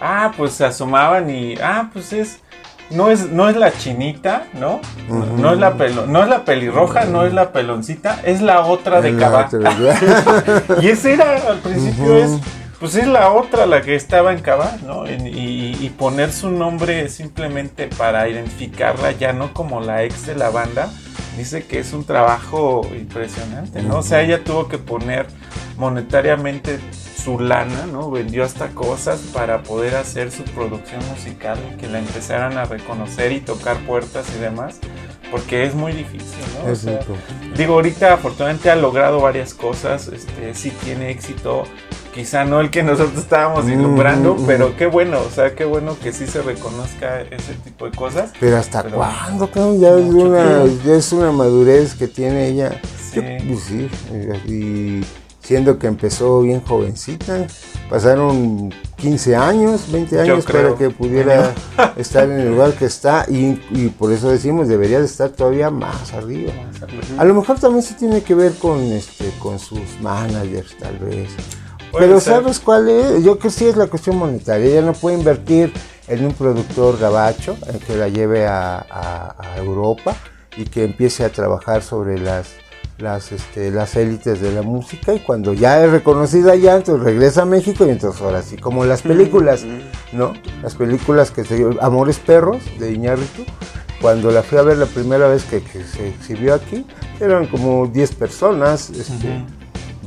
ah, pues se asomaban y, ah, pues es no es, no es la chinita, ¿no? no, es la pelo, no es la pelirroja, no es la peloncita, es la otra de Cabá. y ese era al principio es, pues es la otra la que estaba en Cabá, ¿no? Y, y, poner su nombre simplemente para identificarla ya no como la ex de la banda, dice que es un trabajo impresionante, ¿no? O sea, ella tuvo que poner monetariamente su lana, ¿no? Vendió hasta cosas para poder hacer su producción musical y que la empezaran a reconocer y tocar puertas y demás, porque es muy difícil, ¿no? digo, ahorita afortunadamente ha logrado varias cosas, este, sí tiene éxito, quizá no el que nosotros estábamos ilumbrando, pero qué bueno, o sea, qué bueno que sí se reconozca ese tipo de cosas. Pero hasta cuándo, ya es una, ya es una madurez que tiene ella. Sí. Pues sí, y siendo que empezó bien jovencita. Pasaron 15 años, 20 años para que pudiera estar en el lugar que está y, por eso decimos debería de estar todavía más arriba. A lo mejor también se tiene que ver con este con sus managers tal vez. Pero ¿sabes cuál es? Yo creo que sí es la cuestión monetaria. Ella no puede invertir en un productor gabacho que la lleve a Europa y que empiece a trabajar sobre las las, este, las élites de la música y cuando ya es reconocida ya, entonces regresa a México y entonces ahora sí, como las películas, ¿no? Las películas que se Amores Perros de Iñárritu, cuando la fui a ver la primera vez que, se exhibió aquí, eran como 10 personas, este,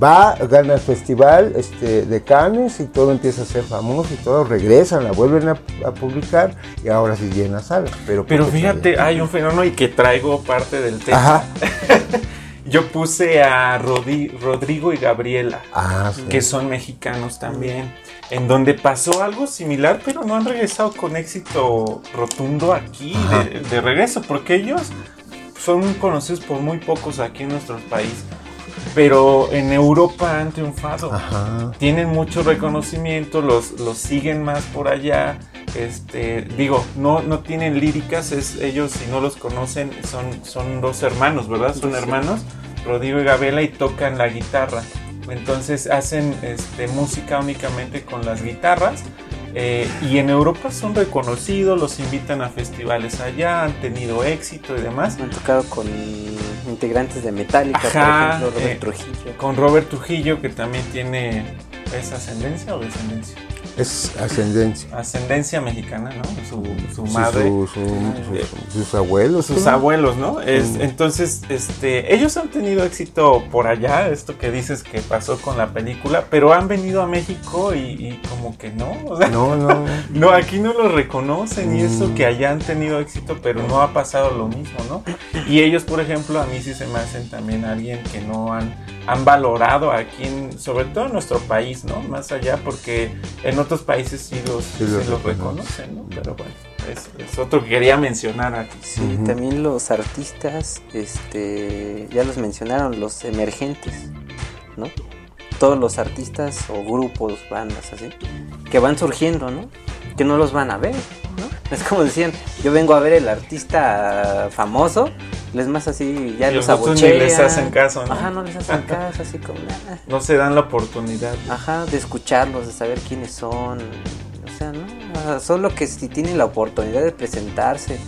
va, gana el festival este, de Cannes y todo empieza a ser famoso y todo, regresan, la vuelven a, publicar y ahora sí llena salas. Pero, pero fíjate, hay un fenómeno y que traigo parte del tema. Yo puse a Rodrigo y Gabriela, ah, que son mexicanos también, en donde pasó algo similar, pero no han regresado con éxito rotundo aquí de, regreso, porque ellos son conocidos por muy pocos aquí en nuestro país. Pero en Europa han triunfado. Tienen mucho reconocimiento, los, los siguen más por allá este, digo, no, no tienen líricas, es, ellos si no los conocen son, son dos hermanos, ¿verdad? Son hermanos, Rodrigo y Gabriela, y tocan la guitarra. Entonces hacen este, música únicamente con las guitarras. Eh, y en Europa son reconocidos, los invitan a festivales allá, han tenido éxito y demás. Han tocado con integrantes de Metallica, por ejemplo, Robert eh, Trujillo. Con Robert Trujillo, que también tiene. ¿Es ascendencia o descendencia? Es ascendencia. Ascendencia mexicana, ¿no? Su, madre. Eh, sus abuelos. Sus abuelos, ¿no? Es, entonces, este, ellos han tenido éxito por allá, esto que dices que pasó con la película, pero han venido a México y, como que no. no, no. no, aquí no lo reconocen y eso mm. que allá han tenido éxito, pero no ha pasado lo mismo, ¿no? Y ellos, por ejemplo, a mí sí se me hacen también alguien que no han, han valorado aquí, en, sobre todo en nuestro país, ¿no? Más allá, porque en otros países sí los, reconocen, ¿no? Pero bueno, es, otro que quería mencionar aquí. Sí, también los artistas, este, ya los mencionaron, los emergentes, ¿no? Todos los artistas o grupos, bandas así, que van surgiendo, ¿no? Que no los van a ver, ¿no? Es como decían, yo vengo a ver el artista famoso, es más así, ya los, los ni les hacen caso, ¿no? Ajá, no les hacen caso, así como... No se dan la oportunidad. Ajá, de escucharlos, de saber quiénes son. O sea, ¿no? solo que si tienen la oportunidad de presentarse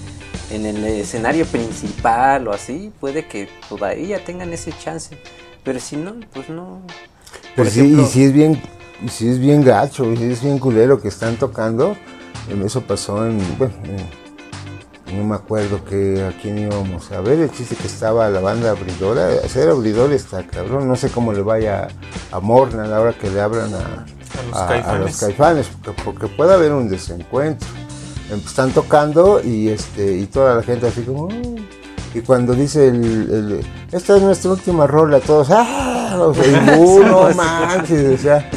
en el escenario principal o así, puede que todavía tengan ese chance. Pero si no, pues no. Pero sí, y si es bien, si es bien gacho, y si es bien culero que están tocando, eso pasó en, bueno, en no me acuerdo que a quién íbamos a ver, el chiste que estaba la banda abridora, ser abridor está cabrón, no sé cómo le vaya a Morna a la hora que le abran a, los, caifanes. porque, puede haber un desencuentro. em, están tocando y este y toda la gente así como "Mm". y cuando dice el, el- esta es nuestra última rola todos ¡ah! O sea, y, "Uh, no manches, o sea,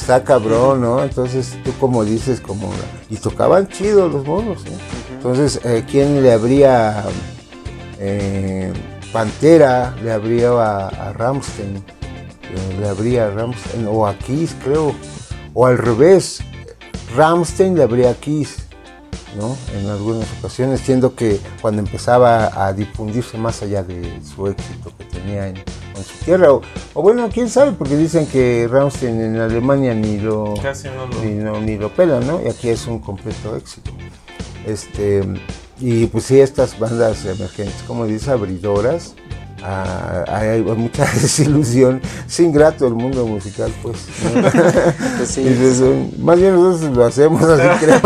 está cabrón, ¿no? Entonces tú como dices como y tocaban chido los monos, ¿eh? Entonces, eh, ¿quién le habría eh, Pantera le habría a, a Ramstein, eh, le habría a Ramstein, o a Kiss, creo, o al revés, Ramstein le habría a Kiss, ¿no? En algunas ocasiones, siendo que cuando empezaba a difundirse más allá de su éxito que tenía en, en su tierra, o, o bueno, quién sabe, porque dicen que Ramstein en Alemania ni lo, Casi no lo... ni, no- ni lo pelan, ¿no? Y aquí es un completo éxito. Este, y pues sí, estas bandas emergentes, como dice, abridoras, ah, hay, hay mucha desilusión. Es ingrato el mundo musical, pues. ¿no? Pues sí, Dices, "Mm, más bien nosotros lo hacemos así, creo.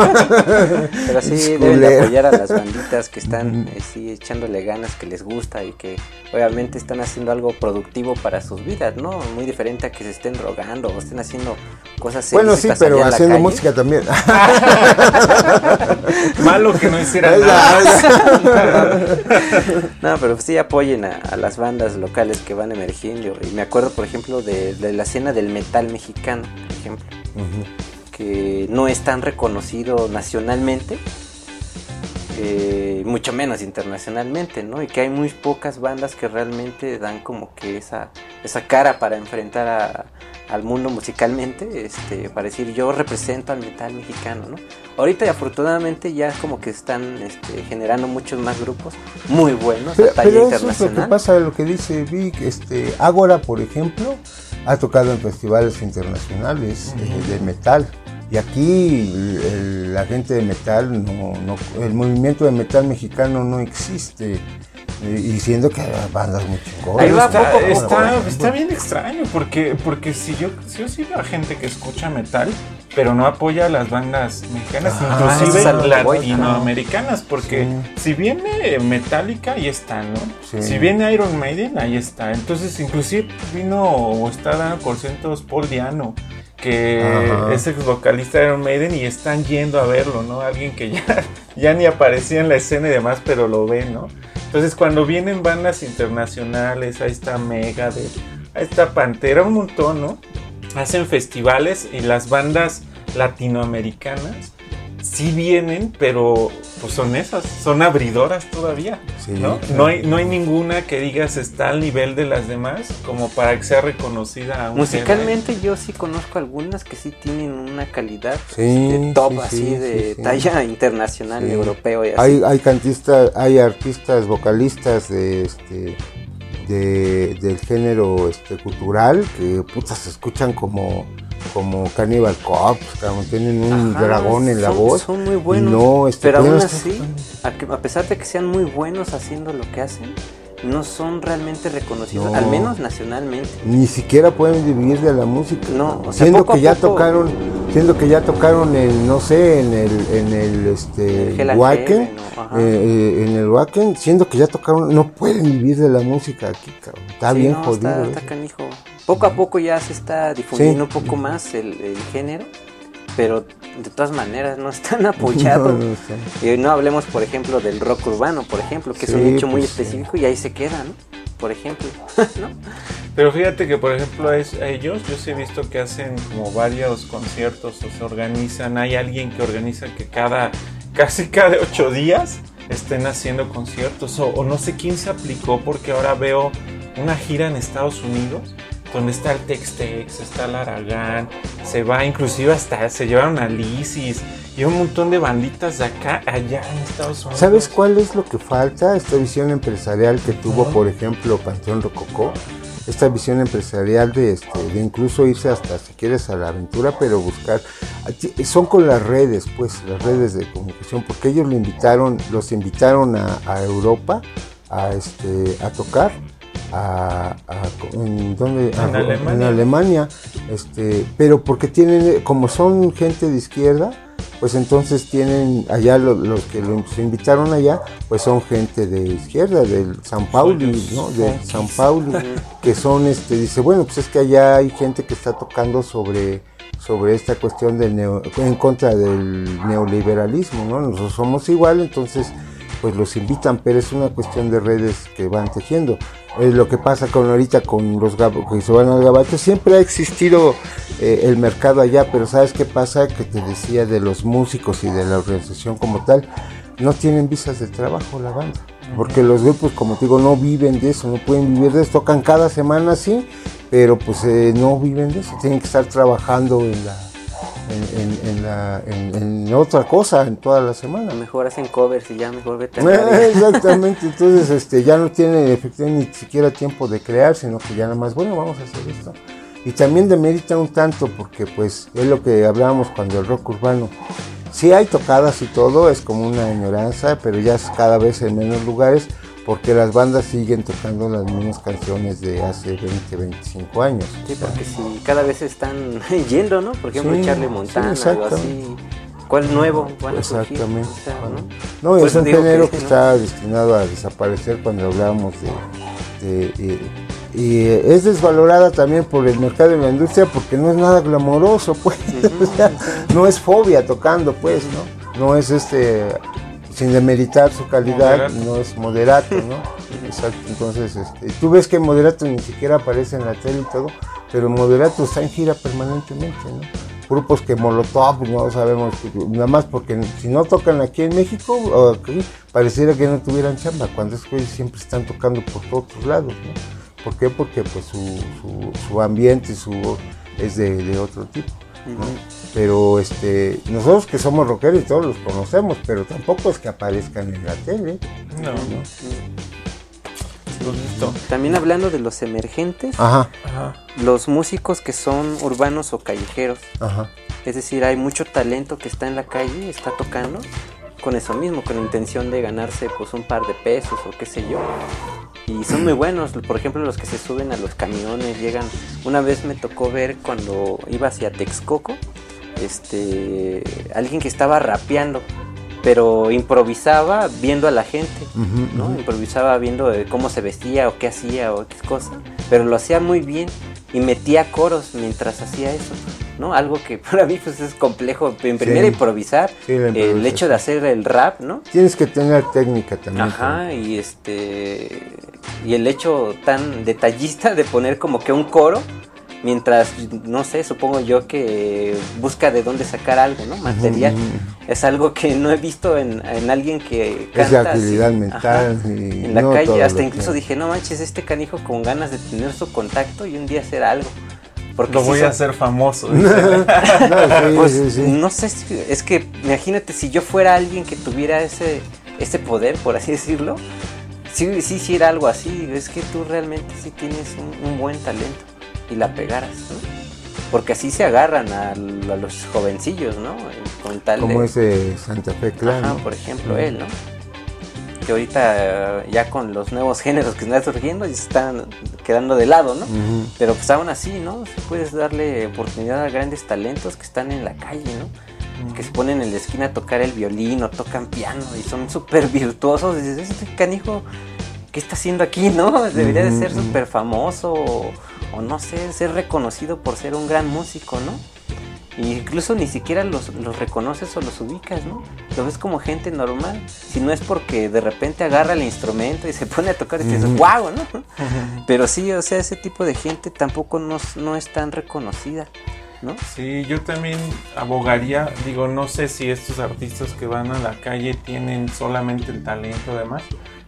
pero sí deben de apoyar a las banditas que están eh, sí, echándole ganas, que les gusta y que obviamente están haciendo algo productivo para sus vidas, ¿no? Muy diferente a que se estén drogando o estén haciendo cosas Bueno, sí, pero haciendo música también. Malo que no hicieran nada. No, pero sí apoyen a, a las bandas locales que van emergiendo. Y me acuerdo, por ejemplo, de, de la escena del metal mexicano, por ejemplo, que no es tan reconocido nacionalmente, eh, mucho menos internacionalmente, ¿no? Y que hay muy pocas bandas que realmente dan como que esa, esa cara para enfrentar a- al mundo musicalmente, este, para decir yo represento al metal mexicano, ¿no? Ahorita afortunadamente ya como que están este, generando muchos más grupos muy buenos Pero, a talla pero eso es lo que internacional. pasa, lo que dice Vic, este, Ágora, por ejemplo, ha tocado en festivales internacionales eh, de metal. Y aquí el- la gente de metal, no, no- el movimiento de metal mexicano no existe. Y siendo que hay bandas muy chingonas. Está, poco a poco, está, ¿eh? está bien extraño porque, porque si yo, si yo veo a gente que escucha metal, pero no apoya a las bandas mexicanas, Ah, inclusive latinoamericanas, porque si viene Metallica, ahí está, ¿no? Sí. Si viene Iron Maiden, ahí está. Entonces, inclusive vino o está dando conciertos Paul Diano, que Ajá. es ex vocalista de Iron Maiden y están yendo a verlo, ¿no? Alguien que ya, ya ni aparecía en la escena y demás, pero lo ve, ¿no? Entonces, cuando vienen bandas internacionales, ahí está Megadeth, ahí está Pantera, un montón, ¿no? Hacen festivales y las bandas latinoamericanas sí vienen, pero pues son esas, son abridoras todavía, Sí, ¿no? claro. No hay, no hay ninguna que digas está al nivel de las demás como para que sea reconocida a un Musicalmente yo sí conozco algunas que sí tienen una calidad Sí, este, top sí, así sí, de sí, sí. talla internacional, Sí. europeo y así. Hay, hay cantistas, hay artistas, vocalistas de este de, del género este cultural que puta se escuchan como como Cannibal Corpse, cabrón, tienen un Ajá, dragón en la son- voz. Son muy buenos. no, este, pero aún así, a, que- a pesar de que sean muy buenos haciendo lo que hacen, no son realmente reconocidos, No. al menos nacionalmente. ni siquiera pueden vivir de la música. No, o sea, siendo poco que ya poco- tocaron, siendo que ya tocaron el, no sé, en el, en el este El Wacken, eh, eh, en el Wacken, siendo que ya tocaron, no pueden vivir de la música aquí, cabrón. Está Sí, bien no, jodido. Está, canijo. Poco a poco ya se está difundiendo Sí. un poco más el, el género, pero de todas maneras no están apoyados. No, no. Y no hablemos, por ejemplo, del rock urbano, por ejemplo, que es un nicho muy pues, sí. específico y ahí se queda, ¿no? Por ejemplo, ¿no? Pero fíjate que, por ejemplo, a ellos, yo sí he visto que hacen como varios conciertos o se organizan. Hay alguien que organiza que cada, casi cada ocho días estén haciendo conciertos. O, o no sé quién se aplicó porque ahora veo una gira en Estados Unidos donde está el Tex-Tex, está el Aragán, se va inclusive hasta, se llevaron a Lisis y un montón de banditas de acá, allá en Estados Unidos. ¿Sabes cuál es lo que falta? Esta visión empresarial que tuvo, por ejemplo, Panteón Rococó. Esta visión empresarial de, este, de incluso irse hasta, si quieres, a la aventura, pero buscar. Son con las redes, pues, las redes de comunicación, porque ellos lo invitaron, los invitaron a, a Europa a, este, a tocar. A, a- ¿en, dónde? En A- Alemania. en Alemania, este, pero porque tienen, como son gente de izquierda, pues entonces tienen allá lo- los, que los invitaron allá, pues son gente de izquierda, del San Pauli, ¿no? De. San Pauli, que son, este, dice, bueno, pues es que allá hay gente que está tocando sobre, sobre esta cuestión del neo- en contra del neoliberalismo, ¿no? Nosotros somos igual, entonces pues los invitan, pero es una cuestión de redes que van tejiendo. Es lo que pasa con ahorita con los que se van al gabacho, siempre ha existido eh, el mercado allá, pero ¿sabes qué pasa? Que te decía de los músicos y de la organización como tal, no tienen visas de trabajo la banda. Porque los grupos, como te digo, no viven de eso, no pueden vivir de eso, tocan cada semana sí, pero pues eh, no viven de eso, tienen que estar trabajando en la, en, en- la, en, en otra cosa en toda la semana. Mejor hacen covers y ya mejor vete a radio. Exactamente, entonces este, ya no tienen efectivamente ni siquiera tiempo de crear, sino que ya nada más, bueno, vamos a hacer esto. Y también demerita un tanto porque pues es lo que hablábamos cuando el rock urbano, sí hay tocadas y todo, es como una añoranza, pero ya es cada vez en menos lugares porque las bandas siguen tocando las mismas canciones de hace 20, 25 años. Sí, porque si cada vez están yendo, ¿no? Por ejemplo, Sí, Charlie sí, Montana, algo exactamente. así. ¿Cuál nuevo van a surgir? Exactamente. O sea, ¿no? Es eso un género que, ¿no? está destinado a desaparecer cuando hablábamos de... de- y, y es desvalorada también por el mercado de la industria porque no es nada glamoroso, pues. O sea, no es fobia tocando, pues, ¿no? No es este... Sin demeritar su calidad, Moderato. no es moderato, ¿no? Exacto. Entonces, este, tú ves que moderato ni siquiera aparece en la tele y todo, pero moderato está en gira permanentemente, ¿no? grupos que Molotov, no sabemos, nada más porque si no tocan aquí en México, aquí, pareciera que no tuvieran chamba, cuando es que siempre están tocando por todos lados, ¿no? ¿Por qué? Porque pues su, su, su ambiente su, es de, de otro tipo, ¿no? Pero este, nosotros que somos rockeros y todos los conocemos, pero tampoco es que aparezcan en la tele, No, ¿no? También hablando de los emergentes, Ajá, Ajá. los músicos que son urbanos o callejeros. ajá. Es decir, hay mucho talento que está en la calle, está tocando con eso mismo, con la intención de ganarse pues un par de pesos o qué sé yo. Y son muy buenos, por ejemplo los que se suben a los camiones, llegan, una vez me tocó ver cuando iba hacia Texcoco, este, alguien que estaba rapeando, pero improvisaba viendo a la gente, ¿no? Improvisaba viendo de cómo se vestía o qué hacía o qué cosa, pero lo hacía muy bien y metía coros mientras hacía eso, ¿no? Algo que para mí pues es complejo, en primera Sí. improvisar, Sí, el hecho de hacer el rap, ¿no? Tienes que tener técnica también. Ajá, y este y el hecho tan detallista de poner como que un coro mientras no sé, supongo yo que busca de dónde sacar algo, ¿no? Material. Es algo que no he visto en, en alguien que Es de canta así. agilidad Ajá. mental. y En la no calle, hasta incluso que- dije, no manches, este canijo con ganas de tener su contacto y un día hacer algo. Porque Lo voy son- a hacer famoso. No, sí, Pues sí, sí. no sé, si- es que imagínate si yo fuera alguien que tuviera ese, ese poder, por así decirlo, sí, sí hiciera algo así, es que tú realmente sí tienes un, un buen talento y la pegaras, ¿no? Porque así se agarran a, los jovencillos, ¿no? Con tal Como de- ese Santa Fe Clan. Ajá, ¿no? por ejemplo, él, ¿no? Que ahorita ya con los nuevos géneros que están surgiendo y se están quedando de lado, ¿no? Pero pues aún así, ¿no? Puedes darle oportunidad a grandes talentos que están en la calle, ¿no? Que se ponen en la esquina a tocar el violín o tocan piano y son súper virtuosos. Y dices, este canijo, ¿qué está haciendo aquí, no? Debería de ser súper famoso o, o no sé, ser reconocido por ser un gran músico, ¿no? Incluso ni siquiera los, los reconoces o los ubicas, ¿no? Lo ves como gente normal. Si no es porque de repente agarra el instrumento y se pone a tocar y dices. ¡guau! ¿no? Pero sí, o sea, ese tipo de gente tampoco no, no es tan reconocida, Sí, yo también abogaría, digo, no sé si estos artistas que van a la calle tienen solamente el talento además,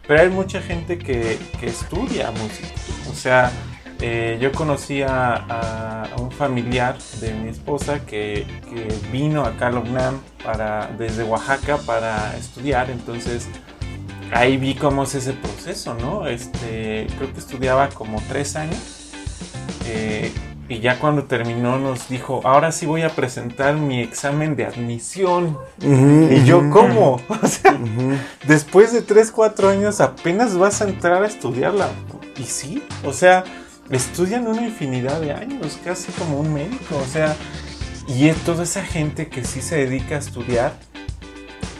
pero hay mucha gente que, que estudia música. O sea, eh, yo conocí a, un familiar de mi esposa que, vino a la para, desde Oaxaca para estudiar, entonces ahí vi cómo es ese proceso, ¿no? Este, creo que estudiaba como tres años. eh, y ya cuando terminó nos dijo, ahora sí voy a presentar mi examen de admisión. Y yo, ujú, ¿cómo? O sea, después de 3, 4 años apenas vas a entrar a estudiarla. Y sí, o sea, estudian una infinidad de años, casi como un médico. O sea, y es toda esa gente que sí se dedica a estudiar,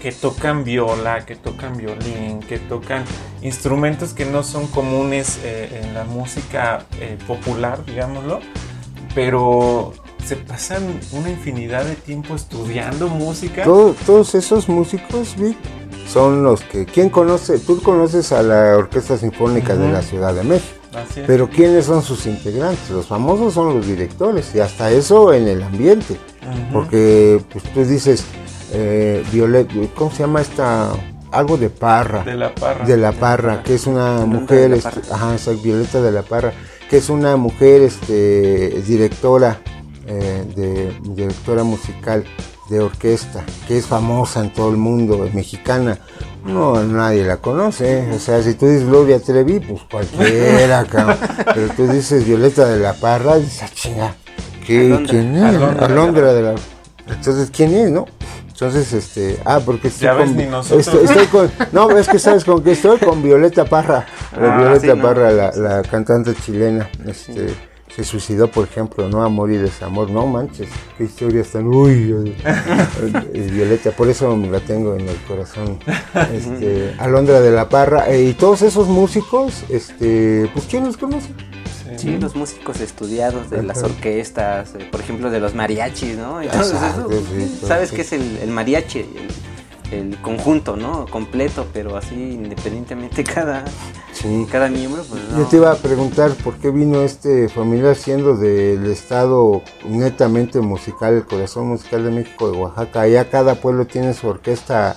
que tocan viola, que tocan violín, que tocan instrumentos que no son comunes eh, en la música eh, popular, digámoslo, pero se pasan una infinidad de tiempo estudiando música. todos esos músicos, Vic, son los que. ¿Quién conoce? Tú conoces a la Orquesta Sinfónica de la Ciudad de México. Pero ¿quiénes son sus integrantes? Los famosos son los directores y hasta eso en el ambiente. Porque pues, tú dices, eh, Violet, ¿cómo se llama esta? Algo de Parra. De la Parra. De la Parra, que es una mujer, este, ajá, soy Violeta de la Parra, que es una mujer este, directora, eh, de, directora musical de orquesta, que es famosa en todo el mundo, mexicana. No, nadie la conoce. O sea, si tú dices Gloria Trevi, pues cualquiera, cabrón. Pero tú dices Violeta de la Parra, dices, ah, chinga, ¿quién es? Alondra de la... Entonces, ¿quién es, no? Entonces, este, ah, porque estoy, ya con, ves, estoy, con, no, es que sabes con qué estoy, con Violeta Parra, ah, Violeta Parra, la, la, cantante chilena, este, se suicidó, por ejemplo, ¿no? Amor y desamor, no manches, qué historias tan, uy, Violeta, por eso la tengo en el corazón, este, Alondra de la Parra, eh, y todos esos músicos, este, pues, ¿quién los conoce? Sí, los músicos estudiados de las orquestas, eh, por ejemplo, de los mariachis, ¿no? Entonces, ¿Sabes qué es el, mariachi? El, conjunto, ¿no? Completo, pero así independientemente cada, cada miembro. Pues Yo te iba a preguntar por qué vino este familiar siendo del estado netamente musical, el corazón musical de México, de Oaxaca. Allá cada pueblo tiene su orquesta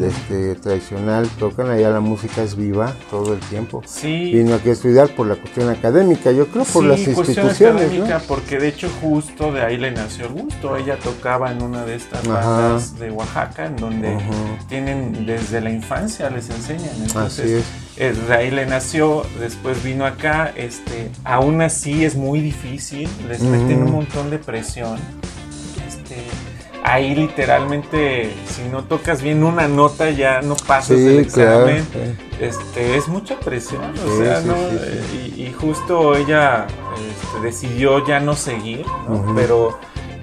este, tradicional, tocan allá la música es viva todo el tiempo. Sí. Vino aquí a estudiar por la cuestión académica, yo creo por las instituciones. Académica, porque de hecho justo de ahí le nació el gusto. Ella tocaba en una de estas bandas de Oaxaca, en donde tienen desde la infancia les enseñan. Entonces, así es. de ahí le nació, después vino acá, este, aún así es muy difícil, les meten un montón de presión ahí literalmente si no tocas bien una nota ya no pasas el examen. Este, es mucha presión, o sea, ¿no? Y, justo ella este, decidió ya no seguir, Pero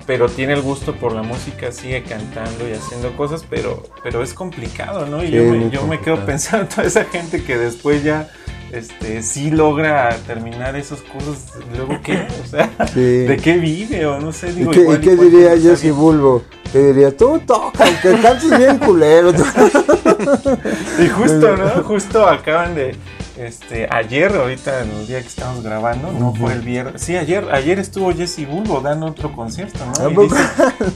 pero tiene el gusto por la música, sigue cantando y haciendo cosas, pero, pero es complicado, ¿no? Y yo, me, yo me quedo pensando en toda esa gente que después ya este, sí logra terminar esos cursos, luego qué, o sea, ¿de qué vive? O no sé, digo, ¿Y qué, ¿y qué diría Jesse Bulbo? Te diría, tú toca, que cantes bien culero. y justo, ¿no? Justo acaban de, este, ayer, ahorita el día que estamos grabando, no fue el viernes. Sí, ayer, ayer estuvo Jesse Bulbo dando otro concierto, ¿no? Y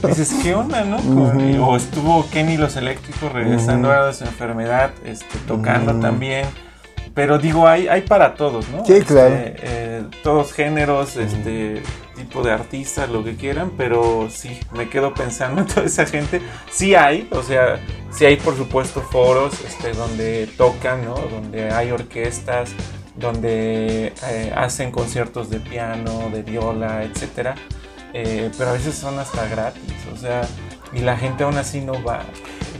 dices, ¿qué onda, no? o estuvo Kenny Los Eléctricos regresando a su enfermedad, este, tocando también pero digo, hay, hay para todos, ¿no? Sí, este, claro. Eh, todos géneros, este tipo de artistas, lo que quieran, pero sí, me quedo pensando en toda esa gente. Sí hay, o sea, sí hay por supuesto foros este, donde tocan, ¿no? Donde hay orquestas, donde eh, hacen conciertos de piano, de viola, etcétera. Eh, pero a veces son hasta gratis, o sea, y la gente aún así no va.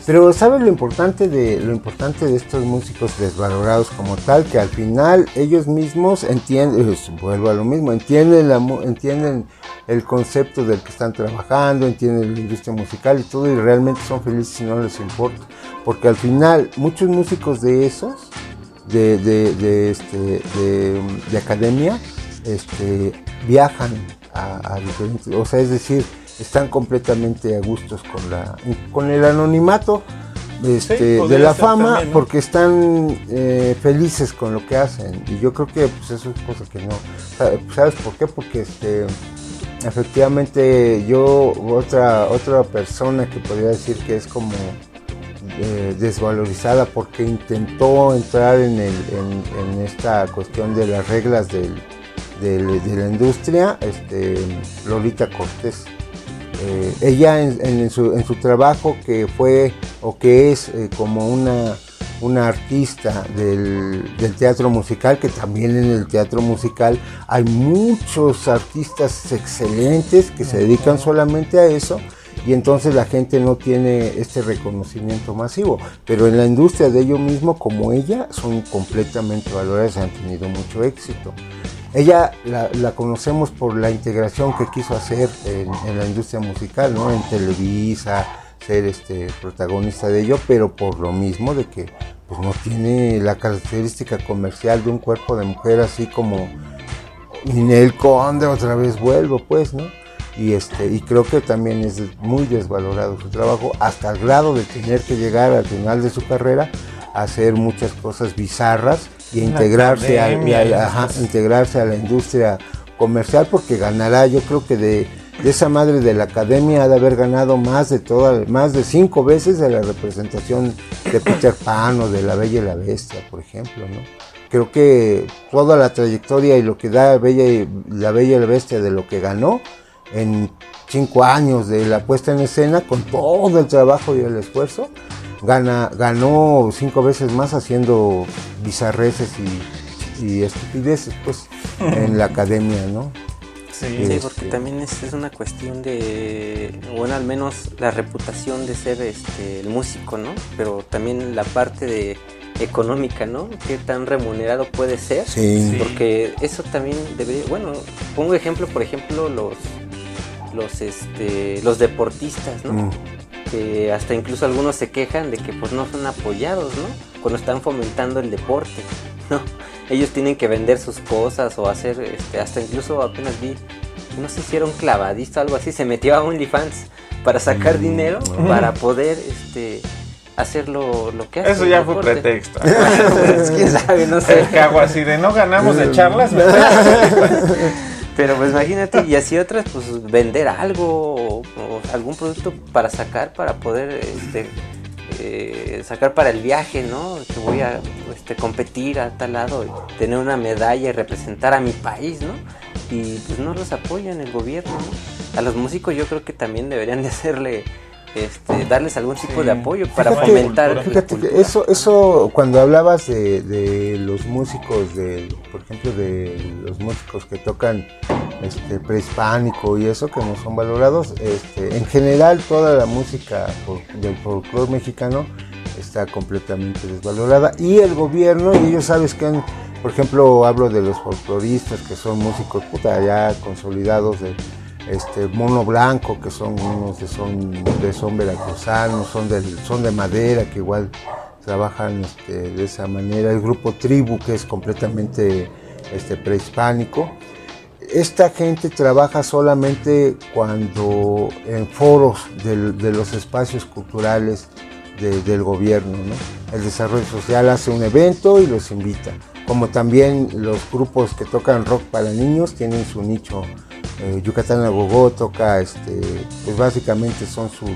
Pero ¿sabes lo importante de lo importante de estos músicos desvalorados como tal? Que al final ellos mismos entienden, eh, vuelvo a lo mismo, entienden, la, entienden el concepto del que están trabajando, entienden la industria musical y todo y realmente son felices y no les importa. Porque al final muchos músicos de esos, de, de, este, de, academia, este, viajan a diferentes, o sea, es decir, están completamente a gustos con la con el anonimato este, de la fama porque están eh, felices con lo que hacen. Y yo creo que pues eso es cosa que no sabes por qué porque este efectivamente yo otra otra persona que podría decir que es como eh, desvalorizada porque intentó entrar en, el, en, esta cuestión de las reglas del, de la industria este Lolita Cortés eh, ella en, su, trabajo que fue o que es eh, como una, una artista del, teatro musical, que también en el teatro musical hay muchos artistas excelentes que se dedican solamente a eso y entonces la gente no tiene este reconocimiento masivo. Pero en la industria de ello mismo, como ella, son completamente valoradas y han tenido mucho éxito. Ella la, conocemos por la integración que quiso hacer en, la industria musical, ¿no? En Televisa, ser este protagonista de ello, pero por lo mismo de que pues, no tiene la característica comercial de un cuerpo de mujer así como Ninel Conde, otra vez vuelvo, pues, ¿no? y este y creo que también es muy desvalorado su trabajo hasta el grado de tener que llegar al final de su carrera a hacer muchas cosas bizarras y integrarse a, integrarse a la industria comercial porque ganará yo creo que de, esa madre de la academia ha de haber ganado más de toda más de cinco veces de la representación de Peter Pan o de La Bella y la Bestia por ejemplo no creo que toda la trayectoria y lo que da Bella y, la Bella y la Bestia de lo que ganó en cinco años de la puesta en escena, con todo el trabajo y el esfuerzo, gana, ganó cinco veces más haciendo bizarreces y, estupideces pues, en la academia, ¿no? Sí, este, porque también es, es, una cuestión de, bueno, al menos la reputación de ser este, el músico, ¿no? Pero también la parte de económica, ¿no? Qué tan remunerado puede ser. Sí. Porque eso también debería, bueno, pongo ejemplo, por ejemplo, los los este los deportistas, ¿no? Mm. Que hasta incluso algunos se quejan de que pues no son apoyados, ¿no? Cuando están fomentando el deporte, ¿no? Ellos tienen que vender sus cosas o hacer este hasta incluso apenas vi no sé si era un clavadista o algo así, se metió a OnlyFans para sacar mm. dinero para poder este hacer lo, que hace. Eso ya fue pretexto. pues, quién sabe, no sé. ¿Qué hago así de no ganamos de charlas? Pero pues imagínate, y así otras, pues vender algo o, algún producto para sacar, para poder este, eh, sacar para el viaje, ¿no? Que voy a este, competir a tal lado, y tener una medalla y representar a mi país, ¿no? Y pues no los apoyan el gobierno, ¿no? A los músicos yo creo que también deberían de hacerle este, darles algún tipo de apoyo para fomentar. Fíjate que eso, eso cuando hablabas de, los músicos, de, por ejemplo, de los músicos que tocan este, prehispánico y eso, que no son valorados, este, en general toda la música del folclore mexicano está completamente desvalorada. Y el gobierno, y ellos sabes que por ejemplo, hablo de los folcloristas que son músicos puta ya consolidados de este mono blanco que son unos de son de son veracruzanos son de son de madera que igual trabajan este, de esa manera. El grupo tribu que es completamente este prehispánico. Esta gente trabaja solamente cuando en foros de los espacios culturales del gobierno el desarrollo social hace un evento y los invita. Como también los grupos que tocan rock para niños tienen su nicho eh, Yucatán Agogó toca, este, pues básicamente son sus,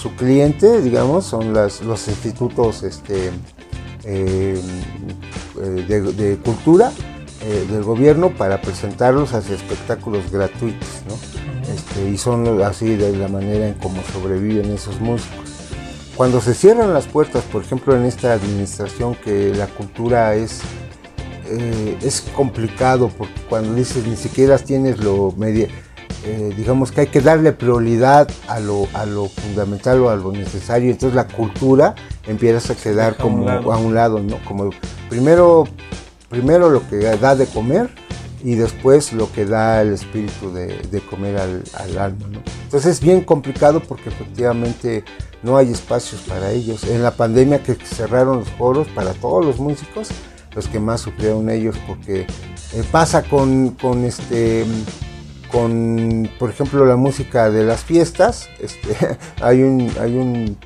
su cliente, digamos, son las, los institutos este, eh, eh, de, cultura del gobierno para presentarlos hacia espectáculos gratuitos, ¿no? Este, y son así de la manera en cómo sobreviven esos músicos. Cuando se cierran las puertas, por ejemplo, en esta administración que la cultura es eh, es complicado porque cuando dices ni siquiera tienes lo media, eh, digamos que hay que darle prioridad a lo, a lo fundamental o a lo necesario, entonces la cultura empieza a quedar como a un lado, ¿no? Como primero, primero lo que da de comer y después lo que da el espíritu de, comer al, alma, ¿no? Entonces es bien complicado porque efectivamente no hay espacios para ellos. En la pandemia que cerraron los foros para todos los músicos, los que más sufrieron ellos, porque eh, pasa con, este con por ejemplo la música de las fiestas este, hay un hay un,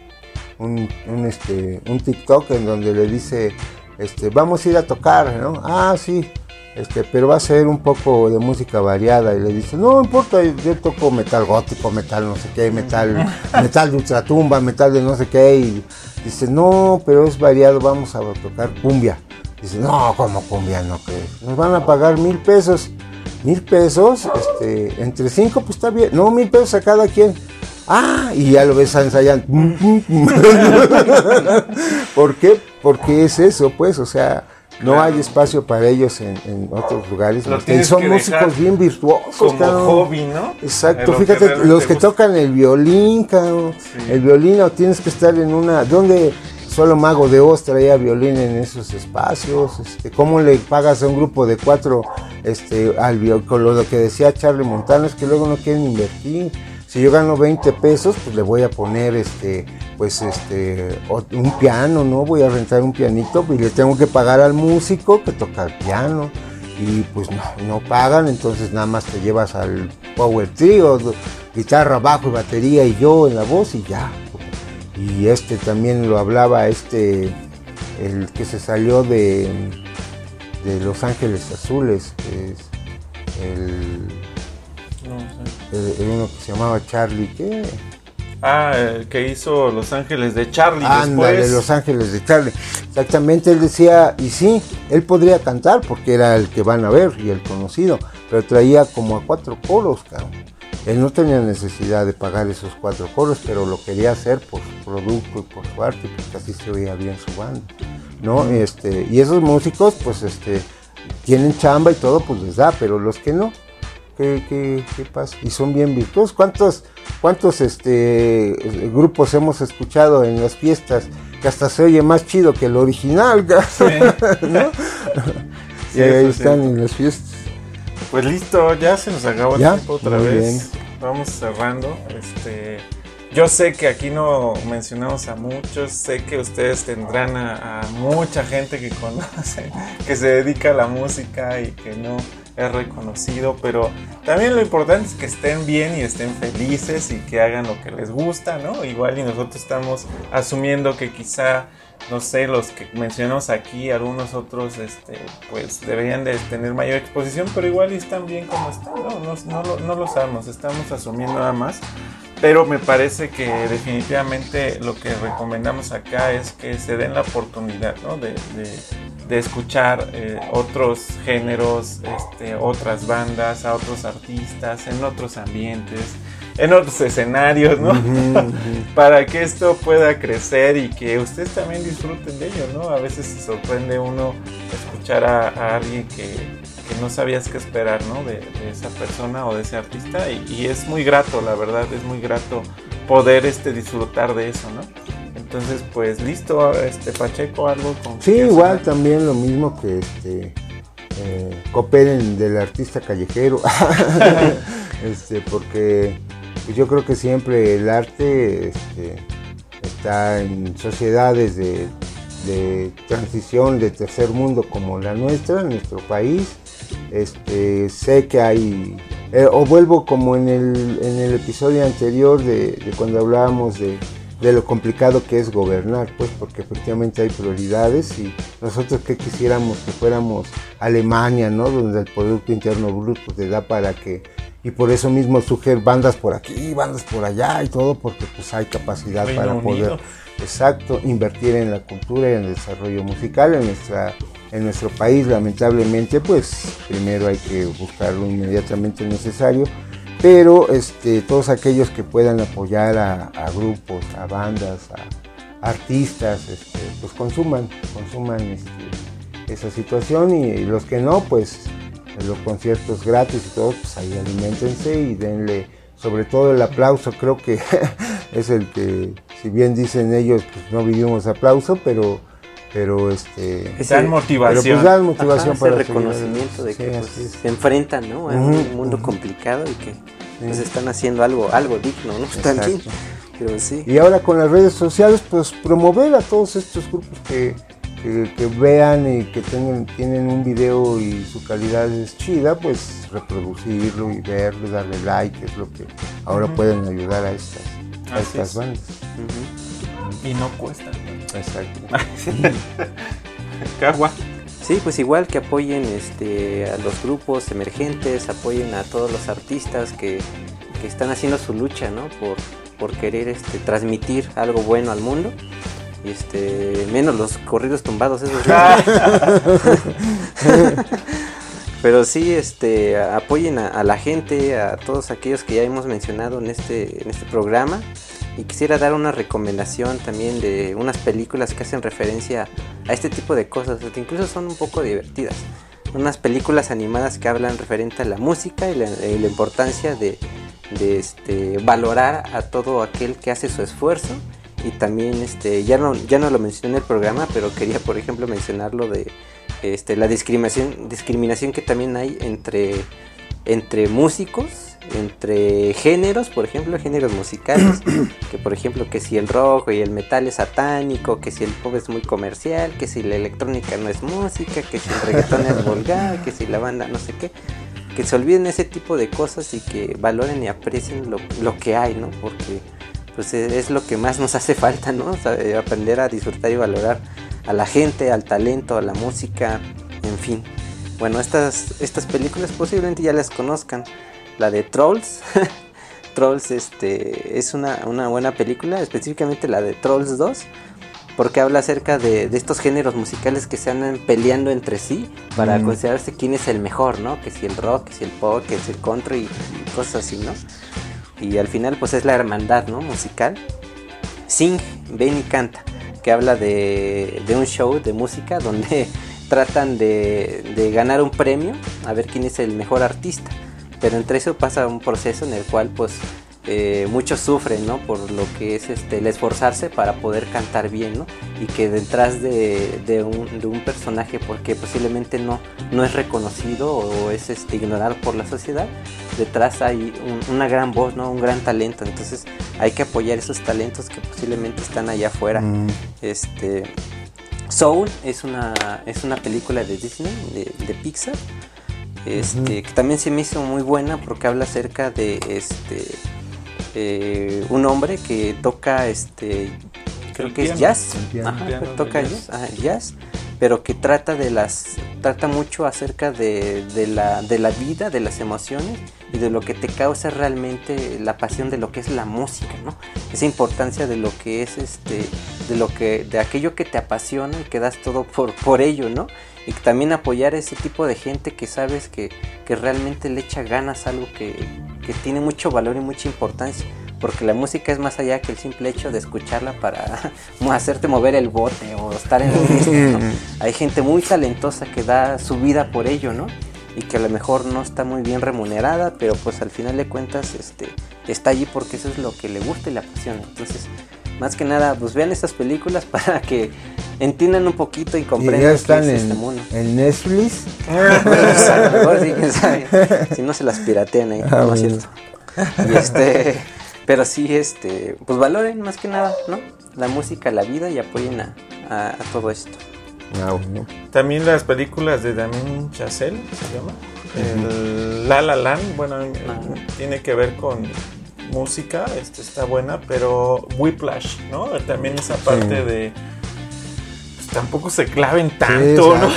un, este un TikTok en donde le dice este vamos a ir a tocar no ah sí este pero va a ser un poco de música variada y le dice no importa yo toco metal gótico metal no sé qué metal metal de ultratumba metal de no sé qué y dice no pero es variado vamos a tocar cumbia Dice, no, como cumbia, no que nos van a pagar mil pesos. Mil pesos, este, entre cinco, pues está bien. No, mil pesos a cada quien. Ah, y ya lo ves ensayando. ¿Por qué? Porque es eso, pues, o sea, no hay espacio para ellos en, otros lugares. Y son músicos bien virtuosos. Como hobby, ¿no? Exacto, fíjate, los que tocan el violín, el violín, o tienes que estar en una, ¿dónde? Solo Mago de Oz traía violín en esos espacios. Este, ¿Cómo le pagas a un grupo de cuatro este, al con lo que decía Charlie Montano? Es que luego no quieren invertir. Si yo gano 20 pesos, pues le voy a poner este, pues este, un piano, ¿no? Voy a rentar un pianito y le tengo que pagar al músico que toca el piano. y pues no, no pagan, entonces nada más te llevas al Power Trio, guitarra, bajo y batería y yo en la voz y ya. Y este también lo hablaba este, el que se salió de, de Los Ángeles Azules, que es el, el, uno que se llamaba Charlie, ¿qué? Ah, el que hizo Los Ángeles de Charlie Ándale, después. Los Ángeles de Charlie. Exactamente, él decía, y sí, él podría cantar porque era el que van a ver y el conocido, pero traía como a cuatro coros, cabrón. Él no tenía necesidad de pagar esos cuatro coros, pero lo quería hacer por su producto y por su arte, porque así se oía bien su banda, ¿no? Este, y esos músicos, pues, este, tienen chamba y todo, pues les da, pero los que no, ¿qué, qué, qué pasa? Y son bien virtuosos. ¿Cuántos, cuántos este, grupos hemos escuchado en las fiestas que hasta se oye más chido que el original, ¿no? Sí, y ahí están sí. en las fiestas. Pues listo, ya se nos acabó el ¿Ya? tiempo otra Muy vez. bien. Vamos cerrando. Este, yo sé que aquí no mencionamos a muchos, sé que ustedes tendrán a, a mucha gente que conoce, que se dedica a la música y que no es reconocido, pero también lo importante es que estén bien y estén felices y que hagan lo que les gusta, ¿no? Igual y nosotros estamos asumiendo que quizá no sé, los que mencionamos aquí, algunos otros, este, pues deberían de tener mayor exposición, pero igual están bien como están, no, no, no lo, no lo sabemos, estamos asumiendo nada más. Pero me parece que definitivamente lo que recomendamos acá es que se den la oportunidad ¿no? de, de, de, escuchar eh, otros géneros, este, otras bandas, a otros artistas, en otros ambientes, en otros escenarios, ¿no? Para que esto pueda crecer y que ustedes también disfruten de ello, ¿no? A veces se sorprende uno escuchar a, a alguien que, que, no sabías qué esperar, ¿no? De, de, esa persona o de ese artista y, y, es muy grato, la verdad, es muy grato poder este, disfrutar de eso, ¿no? Entonces, pues listo, este Pacheco, algo con... Sí, igual también lo mismo que este... Eh, cooperen del artista callejero, este, porque pues yo creo que siempre el arte este, está en sociedades de, transición de tercer mundo como la nuestra, nuestro país. Este, sé que hay, eh, o vuelvo como en el, episodio anterior de, cuando hablábamos de, de, lo complicado que es gobernar, pues porque efectivamente hay prioridades y nosotros que quisiéramos que fuéramos Alemania, ¿no? Donde el Producto Interno Bruto te da para que y por eso mismo surgen bandas por aquí, bandas por allá y todo, porque pues hay capacidad Reino para Unido. poder, exacto, invertir en la cultura y en el desarrollo musical en nuestra en nuestro país, lamentablemente, pues primero hay que buscar lo inmediatamente necesario, pero este, todos aquellos que puedan apoyar a, a grupos, a bandas, a artistas, este, pues consuman, consuman este, esa situación y, y los que no, pues los conciertos gratis y todo, pues ahí alimentense y denle sobre todo el aplauso, creo que es el que, si bien dicen ellos, pues no vivimos aplauso, pero pero este dan motivación pero pues dan motivación Ajá, para ese reconocimiento de sí, que pues, se enfrentan ¿no? a uh -huh, un mundo uh -huh. complicado y que pues, sí. están haciendo algo algo digno no también. Pero sí. Y ahora con las redes sociales pues promover a todos estos grupos que que, que, vean y que tengan, tienen un video y su calidad es chida, pues reproducirlo y verlo, darle like, es lo que ahora uh -huh. pueden ayudar a estas, a estas bandas. Uh -huh. Y no cuesta. Exacto. Cagua. Sí, pues igual que apoyen este, a los grupos emergentes, apoyen a todos los artistas que, que están haciendo su lucha, ¿no? Por, por querer este, transmitir algo bueno al mundo este menos los corridos tumbados esos pero sí este apoyen a, a, la gente a todos aquellos que ya hemos mencionado en este en este programa. Y quisiera dar una recomendación también de unas películas que hacen referencia a este tipo de cosas que incluso son un poco divertidas. Unas películas animadas que hablan referente a la música y la, y la importancia de, de este, valorar a todo aquel que hace su esfuerzo y también este ya no ya no lo mencioné en el programa pero quería por ejemplo mencionarlo de este la discriminación discriminación que también hay entre entre músicos entre géneros, por ejemplo, géneros musicales, que por ejemplo que si el rock y el metal es satánico, que si el pop es muy comercial, que si la electrónica no es música, que si el reggaetón es vulgar, que si la banda no sé qué, que se olviden ese tipo de cosas y que valoren y aprecien lo, lo que hay, ¿no? Porque pues es lo que más nos hace falta, ¿no? aprender a disfrutar y valorar a la gente, al talento, a la música, en fin. Bueno, estas, estas películas posiblemente ya las conozcan. La de Trolls. Trolls este, es una, buena película, específicamente la de Trolls 2, porque habla acerca de, estos géneros musicales que se andan peleando entre sí para mm. considerarse quién es el mejor, ¿no? Que si el rock, que si el pop, que si el country y cosas así, ¿no? Y al final pues es la hermandad, ¿no? Musical. Sing, ven y canta, que habla de, de un show de música donde tratan de, ganar un premio, a ver quién es el mejor artista. Pero entre eso pasa un proceso en el cual pues eh, muchos sufren, ¿no? Por lo que es este, el esforzarse para poder cantar bien, ¿no? Y que detrás de, un, personaje, porque posiblemente no, no es reconocido o es este, ignorado por la sociedad, detrás hay una gran voz, ¿no? Un gran talento. Entonces hay que apoyar esos talentos que posiblemente están allá afuera. Mm. Este, Soul es una, es una película de Disney, de, Pixar, este, que también se me hizo muy buena porque habla acerca de este eh, un hombre que toca este creo que es jazz, toca jazz, pero que trata de las trata mucho acerca de, de, la, de la vida, de las emociones y de lo que te causa realmente la pasión de lo que es la música, ¿no? Esa importancia de lo que es este, de lo que, de aquello que te apasiona y que das todo por, por ello, ¿no? Y también apoyar a ese tipo de gente que sabes que, que realmente le echa ganas a algo que, que tiene mucho valor y mucha importancia porque la música es más allá que el simple hecho de escucharla para hacerte mover el bote o estar en el ¿no? Hay gente muy talentosa que da su vida por ello, ¿no? y que a lo mejor no está muy bien remunerada, pero pues al final de cuentas este, está allí porque eso es lo que le gusta y le apasiona. Entonces, más que nada, pues vean estas películas para que entiendan un poquito y comprendan qué es este mundo. ¿En Netflix? Pues, a lo mejor sí, quién sabe. Si no se las piratean ahí, ah, no es cierto. Y este, pero sí, este, pues valoren más que nada, ¿no? La música, la vida y apoyen a todo esto. Ah, También las películas de Damien Chazelle, se llama. el La La Land, bueno, tiene que ver con música, este está buena, pero Whiplash, ¿no? También esa parte de pues, tampoco se claven tanto, ¿no?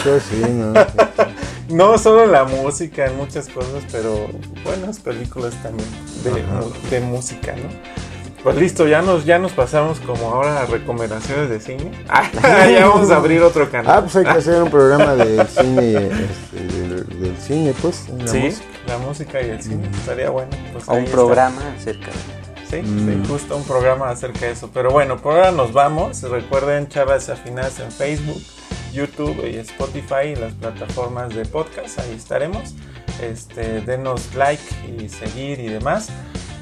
no, solo la música, en muchas cosas, pero buenas películas también de, de música, ¿no? Pues listo, ya nos, ya nos pasamos como ahora a recomendaciones de cine. Ah, ya vamos a abrir otro canal. Ah, pues hay que hacer un programa del cine, este, del, cine, pues. La sí, música. La música y el cine, estaría bueno. Pues o un programa acerca Sí, sí, mm. justo un programa acerca de eso. Pero bueno, por ahora nos vamos. Recuerden charlas afinadas en Facebook, YouTube y Spotify y las plataformas de podcast. Ahí estaremos. Este, denos like y seguir y demás.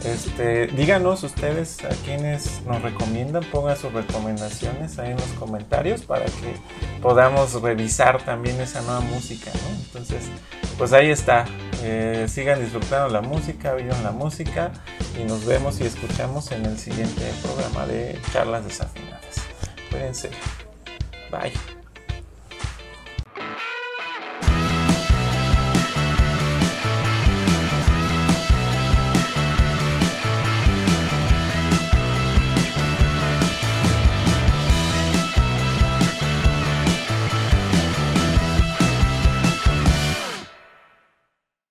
Este, díganos ustedes a quienes nos recomiendan, pongan sus recomendaciones ahí en los comentarios para que podamos revisar también esa nueva música, ¿no? Entonces, pues ahí está. Eh, sigan disfrutando la música, vivan la música y nos vemos y escuchamos en el siguiente programa de Charlas Desafinadas. Cuídense. Bye.